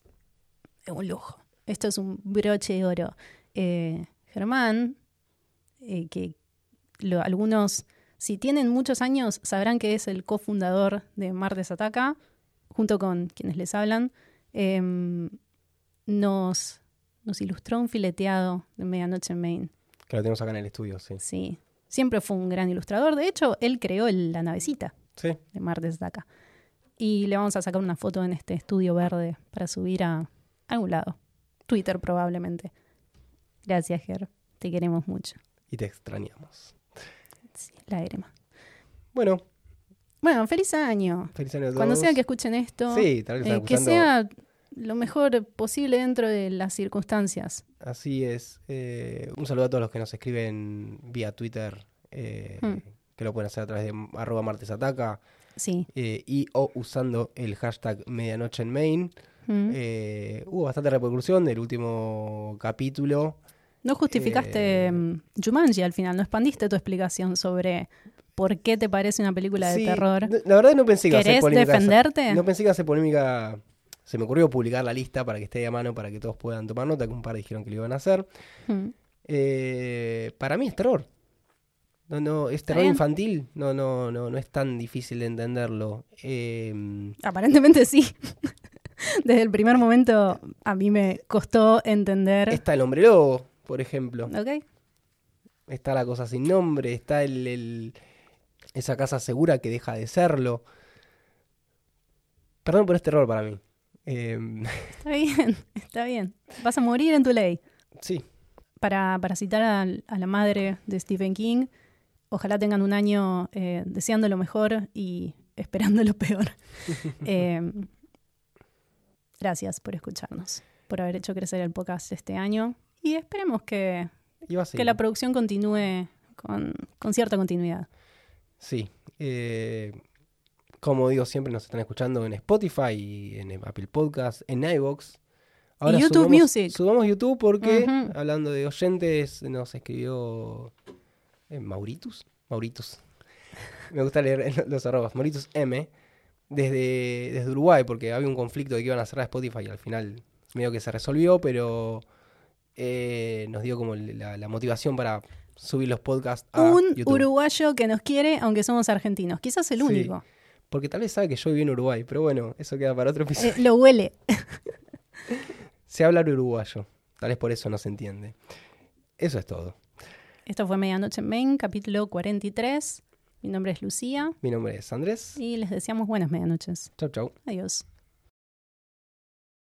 un lujo. Esto es un broche de oro. Eh, Germán, eh, que lo- algunos, si tienen muchos años, sabrán que es el cofundador de Martes Ataca, junto con quienes les hablan, em, nos, nos ilustró un fileteado de Medianoche en Maine. Que lo tenemos acá en el estudio, sí. Sí, siempre fue un gran ilustrador. De hecho, él creó el- la navecita Sí, de Martes Daca. Y le vamos a sacar una foto en este estudio verde para subir a algún lado. Twitter probablemente. Gracias, Ger. Te queremos mucho. y te extrañamos. Sí, lágrima. Bueno, Bueno, feliz año. feliz año a todos. Cuando sea que escuchen esto, Sí, tal vez eh, que sea lo mejor posible dentro de las circunstancias. Así es. Eh, un saludo a todos los que nos escriben vía Twitter, eh, Hmm. que lo pueden hacer a través de arroba martesataca Sí. eh, y o usando el hashtag medianoche en main. Mm. Eh, hubo bastante repercusión del último capítulo. No justificaste Eh, mm, Jumanji al final, no expandiste tu explicación sobre por qué te parece una película de Sí, terror. La verdad no pensé que iba a ser ¿Querés polémica. esa- defenderte? No pensé que iba a ser polémica. Se me ocurrió publicar la lista para que esté a mano, para que todos puedan tomar nota, que un par dijeron que lo iban a hacer. Mm. Eh, para mí es terror. No, no, es terror infantil, no, no, no, no es tan difícil de entenderlo. Eh, Aparentemente sí. Desde el primer momento a mí me costó entender. Está el hombre lobo, por ejemplo. Ok. Está la cosa sin nombre, está el, el- esa casa segura que deja de serlo. Perdón por este error para mí. Eh, Está bien, está bien. Vas a morir en tu ley. sí, Para, para citar a, a la madre de Stephen King, ojalá tengan un año eh, deseando lo mejor y esperando lo peor. Eh, gracias por escucharnos, por haber hecho crecer el podcast este año y esperemos que, que la producción continúe con, con cierta continuidad. Sí. eh, como digo, siempre nos están escuchando en Spotify, y en Apple Podcast, en iVoox. Y YouTube subamos, Music. Subamos YouTube porque, hablando de oyentes, nos escribió Mauritus. Mauritus. Me gusta leer los arrobas. Mauritus M. Desde, desde Uruguay, porque había un conflicto de que iban a cerrar Spotify y al final medio que se resolvió, pero eh, nos dio como la, la motivación para subir los podcasts a un YouTube. uruguayo que nos quiere, aunque somos argentinos. Quizás el Sí. único. Porque tal vez sabe que yo viví en Uruguay, pero bueno, eso queda para otro episodio. Eh, lo huele. Se habla uruguayo, tal vez por eso no se entiende. Eso es todo. Esto fue Medianoche en Maine, capítulo 43. Mi nombre es Lucía Mi nombre es Andrés. y les deseamos buenas medianoches. Chau, chau. Adiós.